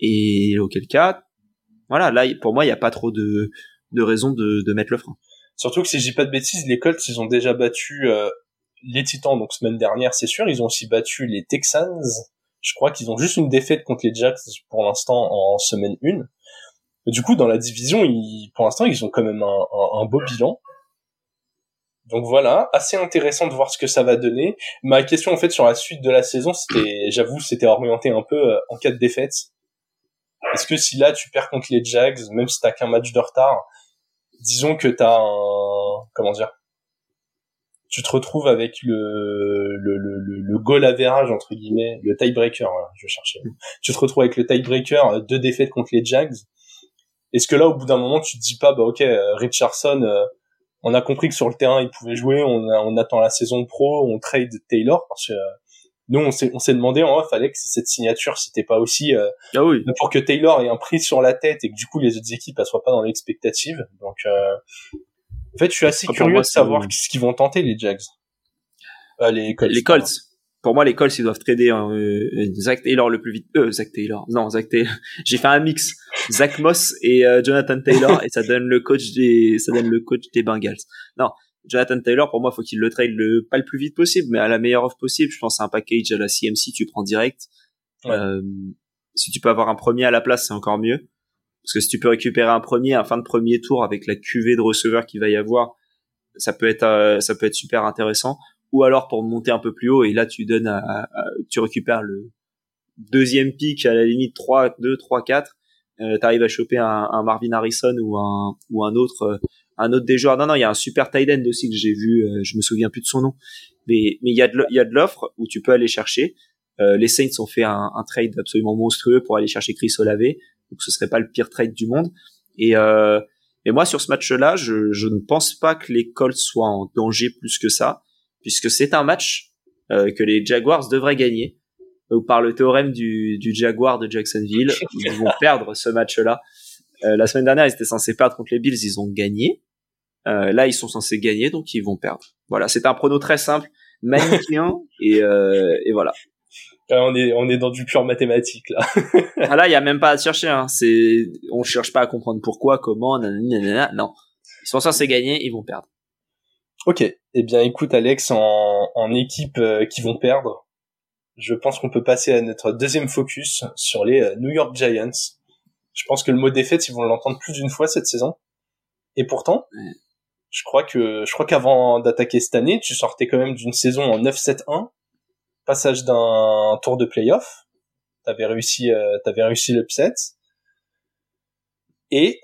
Et auquel cas, voilà, là, pour moi, il n'y a pas trop de, de raison de, de mettre le frein. Surtout que si je dis pas de bêtises, les Colts, ils ont déjà battu euh, les Titans, donc semaine dernière, c'est sûr. Ils ont aussi battu les Texans. Je crois qu'ils ont juste une défaite contre les Jacks pour l'instant en semaine 1. Du coup, dans la division, pour l'instant, ils ont quand même un beau bilan. Donc voilà, assez intéressant de voir ce que ça va donner. Ma question en fait sur la suite de la saison, c'était, j'avoue, c'était orienté un peu euh, en cas de défaite. Est-ce que si là tu perds contre les Jags, même si t'as qu'un match de retard, disons que t'as un, comment dire, tu te retrouves avec le le le le, goal average entre guillemets, le tiebreaker, voilà, je cherchais. Tu te retrouves avec le tiebreaker, euh, deux défaites contre les Jags. Est-ce que là, au bout d'un moment, tu te dis pas, bah ok, euh, Richardson on a compris que sur le terrain il pouvait jouer, on, attend la saison pro, on trade Taylor parce que euh, nous on s'est on s'est demandé en off Alex si cette signature c'était pas aussi euh, ah oui. pour que Taylor ait un prix sur la tête et que du coup les autres équipes ne soient pas dans l'expectative. Donc euh, en fait je suis assez curieux de savoir ce qu'ils vont tenter les Jags. les Colts. Les Colts pour moi, les Colts, ils doivent trader euh, Zach Taylor le plus vite. Euh, Zach Taylor. Non, Zach Taylor. J'ai fait un mix. Zach Moss et euh, Jonathan Taylor et ça donne le coach des, ça donne le coach des Bengals. Non, Jonathan Taylor, pour moi, faut qu'il le trade le, pas le plus vite possible, mais à la meilleure offre possible. Je pense à un package à la CMC, tu prends direct. Euh, si tu peux avoir un premier à la place, c'est encore mieux. Parce que si tu peux récupérer un premier, un fin de premier tour avec la cuvée de receveurs qu'il va y avoir, ça peut être, euh, ça peut être super intéressant. Ou alors pour monter un peu plus haut et là tu donnes à, tu récupères le deuxième pic à la limite 3 2 3 4 euh, t'arrives à choper un, un, Marvin Harrison ou un ou un autre euh, un autre des joueurs. Non non il y a un super tight end aussi que j'ai vu euh, je me souviens plus de son nom. Mais mais il y a de il y a de l'offre où tu peux aller chercher. Les Saints ont fait un, un, trade absolument monstrueux pour aller chercher Chris Olave donc ce serait pas le pire trade du monde et euh, et moi sur ce match là je, je ne pense pas que les Colts soient en danger plus que ça puisque c'est un match euh, que les Jaguars devraient gagner. Donc, par le théorème du, du Jaguar de Jacksonville, ils vont perdre ce match-là. Euh, la semaine dernière, ils étaient censés perdre contre les Bills, ils ont gagné. Euh, là, ils sont censés gagner, donc ils vont perdre. Voilà, c'est un prono très simple, manichéen, et, euh, et voilà. On est on est dans du pur mathématique là. ah là, il y a même pas à chercher. Hein. C'est on cherche pas à comprendre pourquoi, comment, nanana, non. Ils sont censés gagner, ils vont perdre. Ok, eh bien écoute Alex, en, en équipe euh, qui vont perdre, je pense qu'on peut passer à notre deuxième focus sur les euh, New York Giants. Je pense que le mot défaite, ils vont l'entendre plus d'une fois cette saison. Et pourtant, je crois que je crois qu'avant d'attaquer cette année, tu sortais quand même d'une saison en 9-7-1, passage d'un tour de playoff. T'avais réussi, euh, t'avais réussi l'upset. Et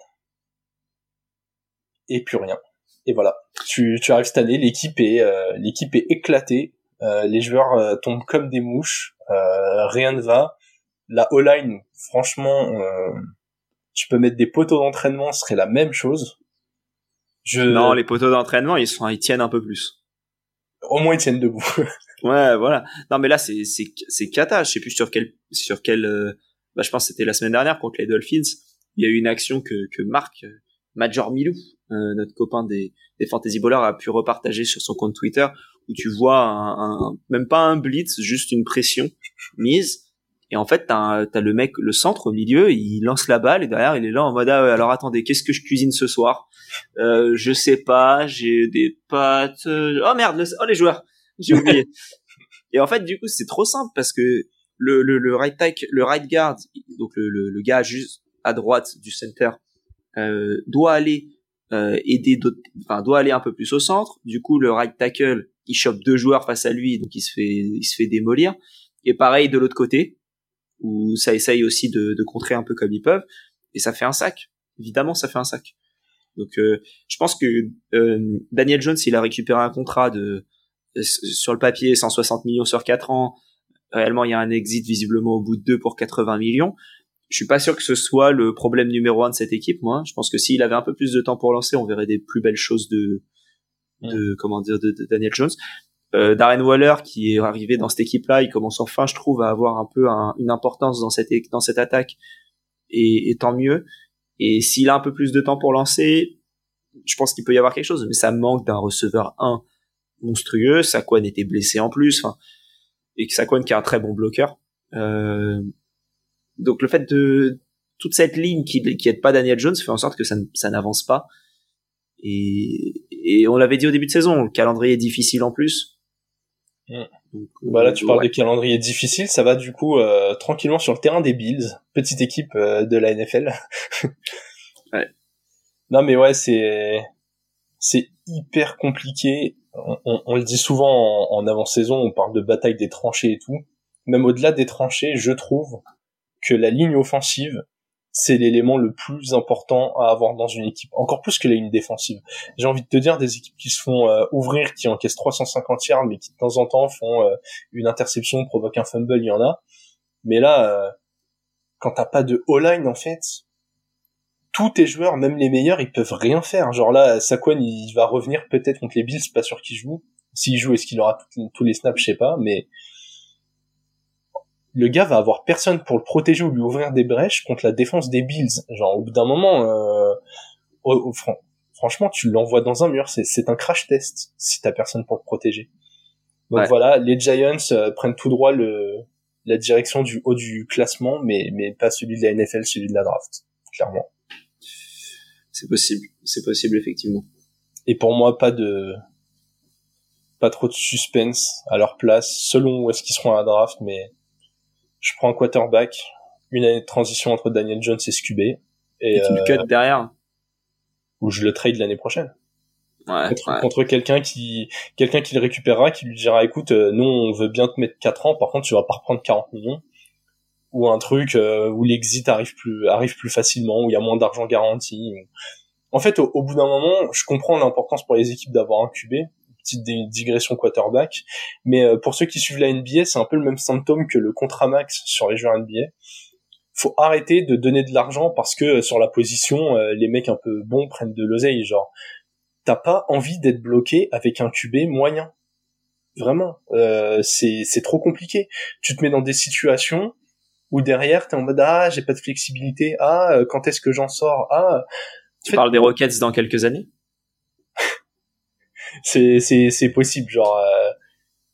et plus rien et voilà. Tu, tu arrives cette année, l'équipe est euh, l'équipe est éclatée, euh, les joueurs euh, tombent comme des mouches, rien ne va. La O-line, franchement, tu peux mettre des poteaux d'entraînement, ce serait la même chose. Je... Non, les poteaux d'entraînement, ils sont, ils tiennent un peu plus. Au moins, ils tiennent debout. ouais, voilà. Non, mais là, c'est, c'est, c'est cata. Je sais plus sur quel, sur quel, bah, je pense que c'était la semaine dernière contre les Dolphins. Il y a eu une action que, que Marc, Major Milou, euh, notre copain des, des Fantasy Bowlers, a pu repartager sur son compte Twitter, où tu vois un, même pas un blitz, juste une pression mise. Et en fait, t'as, as le mec, le centre au milieu, il lance la balle et derrière, il est là en mode ah, alors attendez, qu'est-ce que je cuisine ce soir? Euh, Je sais pas, j'ai des pâtes. Euh, oh merde, oh les joueurs, j'ai oublié. et en fait, du coup, c'est trop simple parce que le, le, le right tack, le right guard, donc le, le, le gars juste à droite du center, euh, doit aller euh, aider enfin doit aller un peu plus au centre. Du coup, le right tackle, il chope deux joueurs face à lui, donc il se fait, il se fait démolir. Et pareil de l'autre côté, où ça essaye aussi de, de, contrer un peu comme ils peuvent, et ça fait un sac. Évidemment, ça fait un sac. Donc, euh, je pense que euh, Daniel Jones, il a récupéré un contrat de sur le papier 160 millions sur 4 ans. Réellement, il y a un exit visiblement au bout de deux pour 80 millions je suis pas sûr que ce soit le problème numéro un de cette équipe, moi. Je pense que s'il avait un peu plus de temps pour lancer, on verrait des plus belles choses de de comment dire de, Daniel Jones. Euh, Darren Waller qui est arrivé dans cette équipe-là, il commence enfin, je trouve, à avoir un peu une importance dans cette dans cette attaque et, et tant mieux. Et s'il a un peu plus de temps pour lancer, je pense qu'il peut y avoir quelque chose, mais ça manque d'un receveur 1 monstrueux. Saquon était blessé en plus, enfin, et Saquon qui est un très bon bloqueur. Euh, donc le fait de toute cette ligne qui qui aide pas Daniel Jones fait en sorte que ça, ça n'avance pas. Et, et on l'avait dit au début de saison, le calendrier est difficile en plus. Mm. Donc, bah là, tu parles de calendrier difficile, ça va du coup euh, tranquillement sur le terrain des Bills, petite équipe euh, de la NFL. ouais. Non mais ouais, c'est c'est hyper compliqué. On, on, le dit souvent en, en avant-saison, on parle de bataille des tranchées et tout. Même au-delà des tranchées, je trouve que la ligne offensive, c'est l'élément le plus important à avoir dans une équipe, encore plus que la ligne défensive. J'ai envie de te dire des équipes qui se font euh, ouvrir, qui encaissent 350 yards, mais qui de temps en temps font euh, une interception, provoquent un fumble, il y en a. Mais là, euh, quand t'as pas de all-line en fait, tous tes joueurs, même les meilleurs, ils peuvent rien faire. Genre là, Saquon, il va revenir peut-être contre les Bills, pas sûr qu'il joue. S'il joue, est-ce qu'il aura tous les snaps, je sais pas, mais le gars va avoir personne pour le protéger ou lui ouvrir des brèches contre la défense des Bills. Genre au bout d'un moment, euh, franchement, tu l'envoies dans un mur. C'est un crash test si t'as personne pour le protéger. Donc voilà, les Giants euh, prennent tout droit le la direction du haut du classement, mais mais pas celui de la NFL, celui de la draft, clairement. C'est possible, c'est possible effectivement. Et pour moi, pas de pas trop de suspense à leur place, selon où est-ce qu'ils seront à la draft, mais je prends un quarterback, une année de transition entre Daniel Jones et Scubé. Et, tu le cut euh, derrière. Ou je le trade l'année prochaine. Ouais, contre, quelqu'un qui quelqu'un qui le récupérera qui lui dira écoute euh, nous on veut bien te mettre 4 ans par contre tu vas pas reprendre 40 millions ou un truc euh, où l'exit arrive plus arrive plus facilement où il y a moins d'argent garanti en fait au, au bout d'un moment je comprends l'importance pour les équipes d'avoir un QB petite digression quarterback. Mais euh, pour ceux qui suivent la NBA, c'est un peu le même symptôme que le contrat max sur les joueurs NBA. Faut arrêter de donner de l'argent parce que euh, sur la position, euh, les mecs un peu bons prennent de l'oseille. Genre, t'as pas envie d'être bloqué avec un QB moyen. Vraiment, c'est c'est trop compliqué. Tu te mets dans des situations où derrière t'es en mode ah j'ai pas de flexibilité, ah quand est-ce que j'en sors, ah. Tu parles des Rockets dans quelques années? C'est c'est c'est possible genre euh,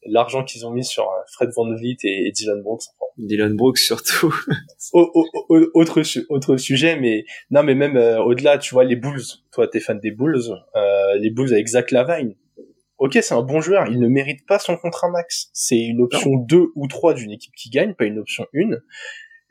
l'argent qu'ils ont mis sur euh, Fred Van Vliet et, Dylan Brooks Dylan Brooks surtout. Autre autre sujet mais non mais même euh, au-delà tu vois les Bulls. Toi t'es fan des Bulls. Les Bulls avec Zach Lavine ok c'est un bon joueur il ne mérite pas son contrat max c'est une option 2 ou 3 d'une équipe qui gagne pas une option 1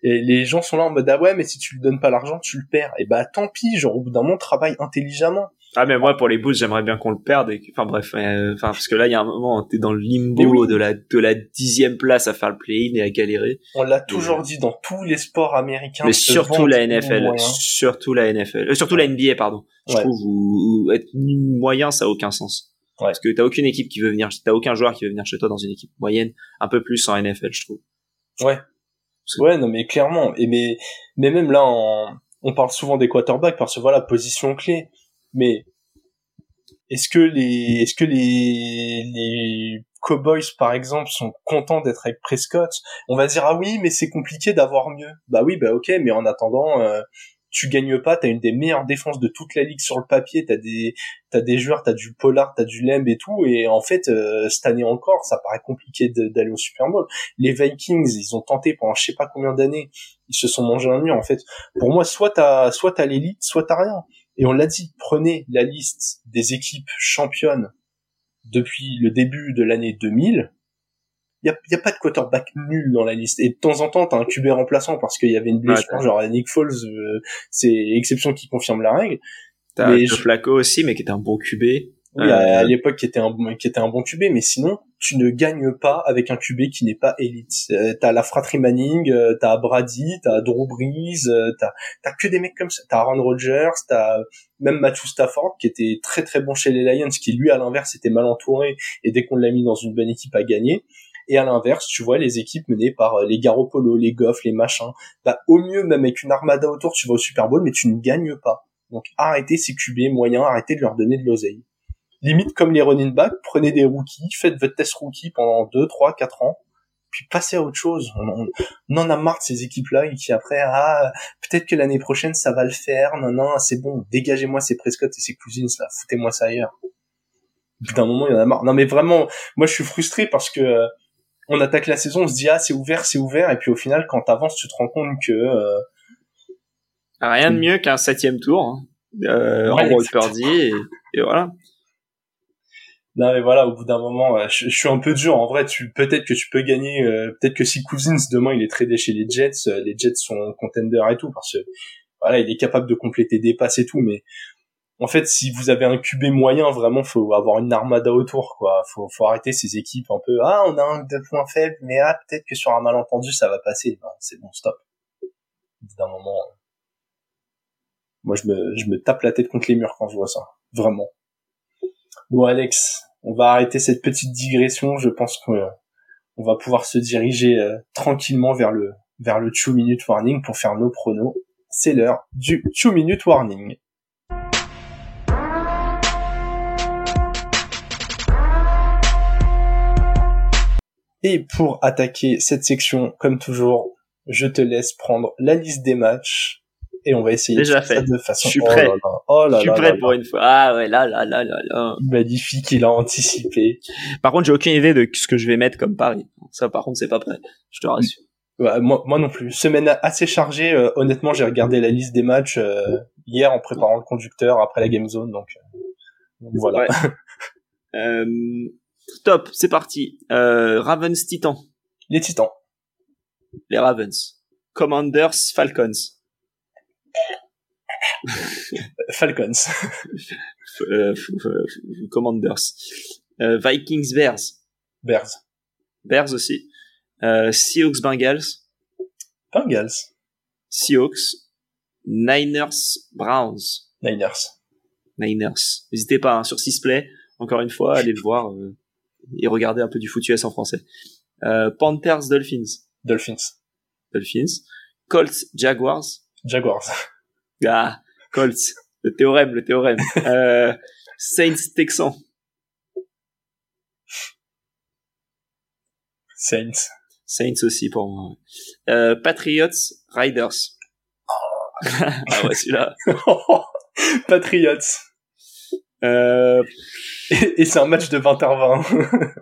et les gens sont là en mode ah ouais mais si tu lui donnes pas l'argent tu le perds et bah tant pis genre au bout d'un moment travaille intelligemment ah mais moi pour les Bulls j'aimerais bien qu'on le perde et enfin bref euh, enfin parce que là il y a un moment t'es dans le limbo de la de la dixième place à faire le play-in et à galérer. On l'a toujours dit dans tous les sports américains. Mais surtout la NFL, surtout la NFL, euh, surtout la NBA pardon. Je trouve où, être moyen ça a aucun sens. Parce que t'as aucune équipe qui veut venir, t'as aucun joueur qui veut venir chez toi dans une équipe moyenne, un peu plus en NFL je trouve. Ouais. Ouais non mais clairement et mais mais même là on parle souvent des quarterbacks parce que voilà position clé mais est-ce que les est-ce que les les Cowboys par exemple sont contents d'être avec Prescott? On va dire ah oui, mais c'est compliqué d'avoir mieux. Bah oui, bah OK, mais en attendant euh, tu gagnes pas, t'as une des meilleures défenses de toute la ligue sur le papier, t'as des t'as des joueurs, t'as du Pollard, t'as du Lemb et tout, et en fait euh, cette année encore, ça paraît compliqué d'aller au Super Bowl. Les Vikings, ils ont tenté pendant je sais pas combien d'années, ils se sont mangés un mur. En fait, pour moi, soit t'as soit t'as l'élite, soit t'as rien. Et on l'a dit, prenez la liste des équipes championnes depuis le début de l'année 2000. Il y a, pas de quarterback nul dans la liste. Et de temps en temps, t'as un QB remplaçant parce qu'il y avait une blessure, genre Nick Foles, euh, c'est exception qui confirme la règle. T'as Flacco aussi, mais qui était un bon QB. Oui, à, euh, l'époque qui était un qui était un bon QB, mais sinon tu ne gagnes pas avec un QB qui n'est pas élite. Euh, t'as la fratrie Manning, euh, t'as Brady, t'as Drew Brees, euh, t'as t'as que des mecs comme ça. T'as Aaron Rodgers, t'as même Matthew Stafford qui était très très bon chez les Lions, qui lui à l'inverse était mal entouré et dès qu'on l'a mis dans une bonne équipe a gagné. Et à l'inverse, tu vois les équipes menées par les Garoppolo, les Goff, les machins. Bah au mieux même avec une armada autour, tu vas au Super Bowl, mais tu ne gagnes pas. Donc arrêtez ces QB moyens, arrêtez de leur donner de l'oseille. limite comme les running back, prenez des rookies, faites votre test rookie pendant 2, 3, 4 ans, puis passez à autre chose. On, en a marre de ces équipes-là qui après, ah, peut-être que l'année prochaine ça va le faire, non, non, c'est bon, dégagez-moi ces Prescott et ces Cousins là, foutez-moi ça ailleurs. D'un moment, il y en a marre. Non mais vraiment, moi je suis frustré parce que euh, on attaque la saison, on se dit ah c'est ouvert, c'est ouvert, et puis au final quand t'avances, tu te rends compte que euh, rien de mieux qu'un septième tour hein. euh, en World et, et voilà. Non mais voilà, au bout d'un moment, euh, je, suis un peu dur. En vrai, tu peut-être que tu peux gagner. Euh, peut-être que si Cousins demain il est tradé chez les Jets, euh, les Jets sont contenders et tout parce que voilà, il est capable de compléter des passes et tout. Mais en fait, si vous avez un QB moyen, vraiment, faut avoir une armada autour, quoi. Faut, faut arrêter ces équipes un peu. Ah, on a un deux points faibles, mais ah, peut-être que sur un malentendu, ça va passer. c'est bon, stop. D'un moment, moi, je me, je me tape la tête contre les murs quand je vois ça. Vraiment. Bon, Alex, on va arrêter cette petite digression. Je pense qu'on on va pouvoir se diriger euh, tranquillement vers le vers le two minute warning pour faire nos pronos. C'est l'heure du two minute warning. Et pour attaquer cette section, comme toujours, je te laisse prendre la liste des matchs et on va essayer Déjà de faire fait. ça de façon. Je suis prêt. Oh là Je suis prêt pour une fois. Ah ouais, là, là, là, là, là. Magnifique, il a anticipé. Par contre, j'ai aucune idée de ce que je vais mettre comme pari. Ça, par contre, c'est pas prêt. Je te rassure. moi, moi non plus. Semaine assez chargée. Euh, honnêtement, j'ai regardé la liste des matchs euh, hier en préparant le conducteur après la game zone, donc, euh, voilà. top, c'est parti. Ravens Titan. Les Titans. Les Ravens. Commanders Falcons. Falcons. Euh, Commanders. Euh, Vikings Bears. Bears. Bears aussi. Euh, Seahawks Bengals. Bengals. Seahawks. Niners Browns. Niners. Niners. N'hésitez pas hein, sur Sisplay. Encore une fois, allez le voir et regardez un peu du foutu en français. Panthers Dolphins. Dolphins. Dolphins. Colts Jaguars. Jaguars. Ah, Colts. Le théorème, le théorème. Euh, Saints Texans. Saints. Saints aussi pour moi. Euh, Patriots Riders. ah ouais, celui-là. Patriots. Euh... Et, c'est un match de 20h20.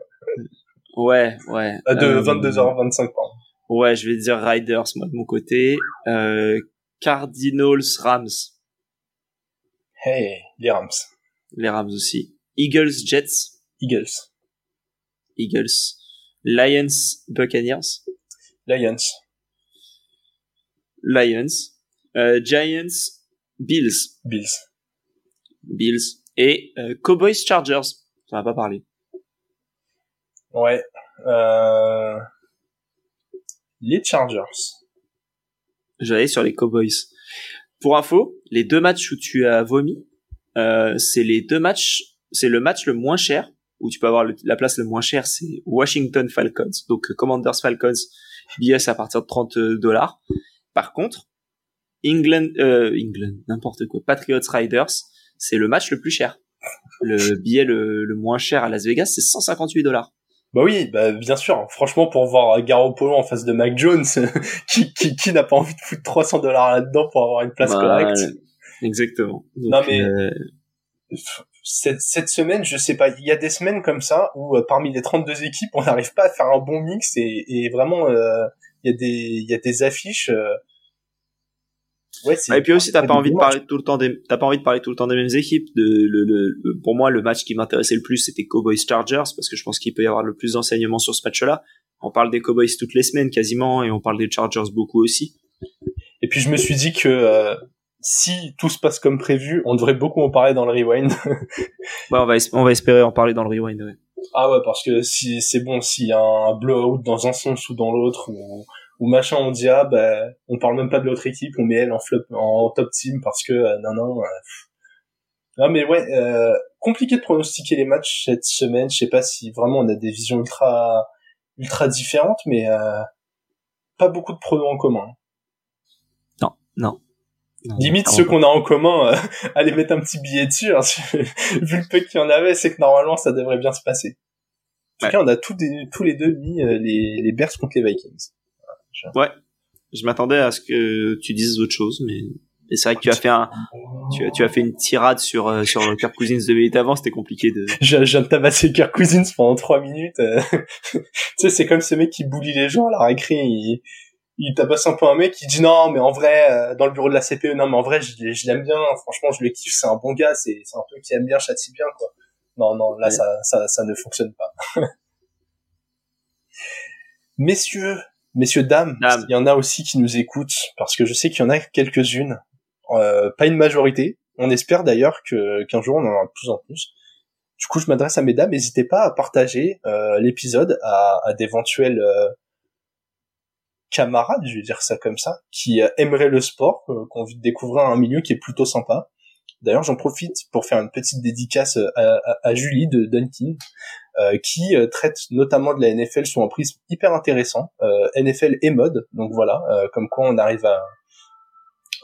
ouais, ouais. Euh, de 22h25, pardon. Ouais, je vais dire Riders, moi, de mon côté. Euh, Cardinals, Rams. Hey, les Rams. Les Rams aussi. Eagles, Jets. Eagles. Eagles. Lions, Buccaneers. Lions. Lions. Euh, Giants, Bills. Bills. Bills. Et euh, Cowboys, Chargers. Ça va pas parler. Ouais. Euh... Les Chargers. J'allais sur les Cowboys. Pour info, les deux matchs où tu as vomi, euh, c'est les deux matchs, c'est le match le moins cher où tu peux avoir la place le moins cher, c'est Washington Falcons, donc Commanders Falcons, BS à partir de 30 dollars. Par contre, England, euh, England, n'importe quoi, Patriots Riders, c'est le match le plus cher. Le billet le, le moins cher à Las Vegas, c'est 158 dollars. Bah oui, bah bien sûr. Franchement, pour voir Garoppolo en face de Mac Jones, qui, qui, qui n'a pas envie de foutre 300 dollars là-dedans pour avoir une place bah, correcte? Exactement. non mais euh, cette, cette, semaine, je sais pas, il y a des semaines comme ça où euh, parmi les 32 équipes, on n'arrive pas à faire un bon mix et, et vraiment, euh, il y a des il y a des affiches Ouais, et puis aussi, t'as pas envie de parler tout le temps des, t'as pas envie de parler tout le temps des mêmes équipes. De, le, le, pour moi, le match qui m'intéressait le plus, c'était Cowboys Chargers, parce que je pense qu'il peut y avoir le plus d'enseignements sur ce match-là. On parle des Cowboys toutes les semaines quasiment, et on parle des Chargers beaucoup aussi. Et puis je me suis dit que euh, si tout se passe comme prévu, on devrait beaucoup en parler dans le rewind. ouais, on va, on va espérer en parler dans le rewind. Ouais. Ah ouais, parce que si c'est bon, s'il y a un blowout dans un sens ou dans l'autre, ou ou machin on dit ah bah on parle même pas de l'autre équipe on met elle en flop en top team parce que euh, non non euh, non mais ouais euh, compliqué de pronostiquer les matchs cette semaine je sais pas si vraiment on a des visions ultra ultra différentes mais pas beaucoup de pronos en commun non non Limite, ceux qu'on a en commun, euh, allez mettre un petit billet dessus. Hein, vu le peu qu'il y en avait, c'est que normalement, ça devrait bien se passer. En tout cas, on a tous, tous les deux mis les, les Bears contre les Vikings. Ouais. Je m'attendais à ce que tu dises autre chose, mais, c'est vrai que tu as fait un, tu as, tu as fait une tirade sur, euh, sur Kirk Cousins de minutes avant, c'était compliqué de... Je, viens de tabasser Kirk Cousins pendant trois minutes. tu sais, c'est comme ce mec qui bully les gens à la récré, il, il tabasse un peu un mec, il dit non, mais en vrai, euh, dans le bureau de la CPE, non, mais en vrai, je, je l'aime bien, franchement, je le kiffe, c'est un bon gars, c'est, c'est un peu qui aime bien, châtie bien, quoi. Non, non, là, ça, ça, ça ne fonctionne pas. messieurs, messieurs, dames, il y en a aussi qui nous écoutent, parce que je sais qu'il y en a quelques-unes, euh, pas une majorité. On espère d'ailleurs que qu'un jour on en aura de plus en plus. Du coup, je m'adresse à mesdames, n'hésitez pas à partager euh, l'épisode à, à d'éventuels euh, camarades, je vais dire ça comme ça, qui aimeraient le sport, euh, qu'on découvrir un milieu qui est plutôt sympa. D'ailleurs, j'en profite pour faire une petite dédicace euh, à, à, Julie de Dunkin, qui traite notamment de la NFL sous un prisme hyper intéressant, NFL et mode. Donc voilà, comme quoi on arrive à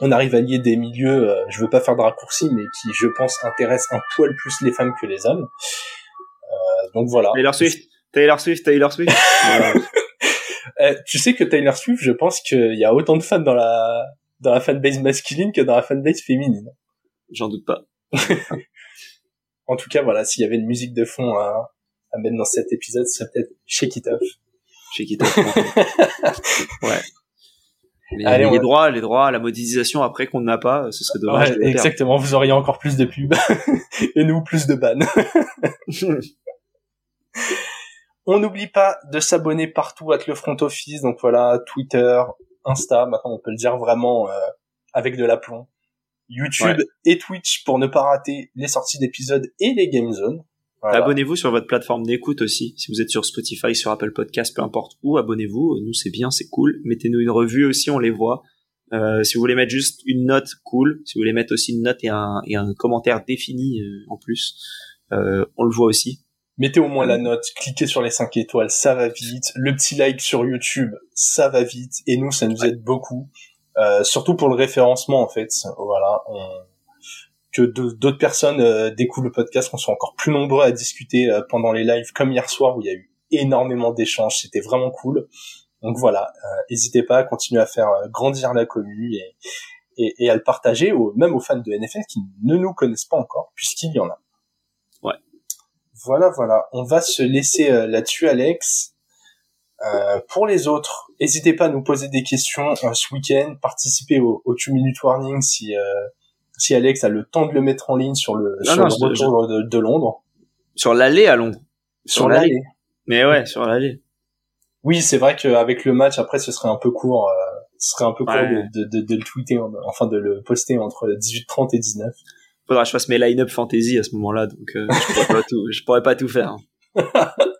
on arrive à lier des milieux, je veux pas faire de raccourcis, mais qui, je pense, intéressent un poil plus les femmes que les hommes. donc voilà. Taylor Swift, Taylor Swift, Taylor Swift. Euh, tu sais que Taylor Swift, je pense qu'il y a autant de fans dans la dans la fanbase masculine que dans la fanbase féminine. J'en doute pas. en tout cas, voilà, s'il y avait une musique de fond à, à mettre dans cet épisode, ce serait peut-être Shake It Off. Shake It Off. ouais. Allez, les droits, les droits, la modélisation après qu'on n'a pas, ce serait dommage. Ouais, exactement, vous auriez encore plus de pubs et nous plus de bannes. On n'oublie pas de s'abonner partout avec le front office, donc voilà, Twitter, Insta, maintenant on peut le dire vraiment euh, avec de l'aplomb. YouTube et Twitch pour ne pas rater les sorties d'épisodes et les game zones. Abonnez-vous sur votre plateforme d'écoute aussi. Si vous êtes sur Spotify, sur Apple Podcast, peu importe où, abonnez-vous. Nous, c'est bien, c'est cool. Mettez-nous une revue aussi, on les voit. Euh, si vous voulez mettre juste une note, cool. Si vous voulez mettre aussi une note et un, et un commentaire défini euh, en plus, euh, on le voit aussi mettez au moins la note, cliquez sur les 5 étoiles, ça va vite. Le petit like sur YouTube, ça va vite. Et nous, ça nous aide beaucoup. Euh, surtout pour le référencement, en fait. Voilà. Que d'autres personnes euh, découvrent le podcast, qu'on soit encore plus nombreux à discuter euh, pendant les lives, comme hier soir, où il y a eu énormément d'échanges. C'était vraiment cool. Donc voilà, n'hésitez pas à continuer à faire grandir la commune et, et, à le partager, même aux fans de NFL qui ne nous connaissent pas encore, puisqu'il y en a. Voilà, voilà. On va se laisser euh, là-dessus, Alex. Euh, pour les autres, n'hésitez pas à nous poser des questions euh, ce week-end. Participez au, au two minute warning si si Alex a le temps de le mettre en ligne sur le, sur le retour De, Londres. Sur l'allée à Londres. Sur, l'allée. Mais ouais, sur l'allée. Oui, c'est vrai qu'avec le match, après, ce serait un peu court. ce serait un peu court de, de, de, le tweeter, enfin de le poster entre 18h30 et 19 faudra que je fasse mes line-up fantasy à ce moment-là, donc euh, je pourrais pas tout, je pourrais pas tout faire.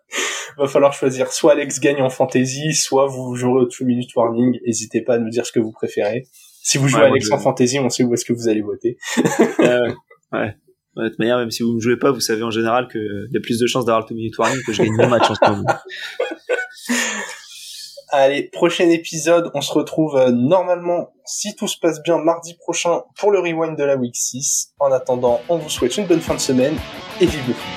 Va falloir choisir soit Alex gagne en fantasy, soit vous jouerez au 2 minute warning. N'hésitez pas à nous dire ce que vous préférez. Si vous jouez Alex en fantasy, on sait où est-ce que vous allez voter. euh, ouais. De toute manière, même si vous ne jouez pas, vous savez en général qu'il y a plus de chances d'avoir le 2 minute warning que je gagne mon match en ce moment. Allez, prochain épisode, on se retrouve euh, normalement, si tout se passe bien, mardi prochain pour le rewind de la week 6. En attendant, on vous souhaite une bonne fin de semaine et vive le foot.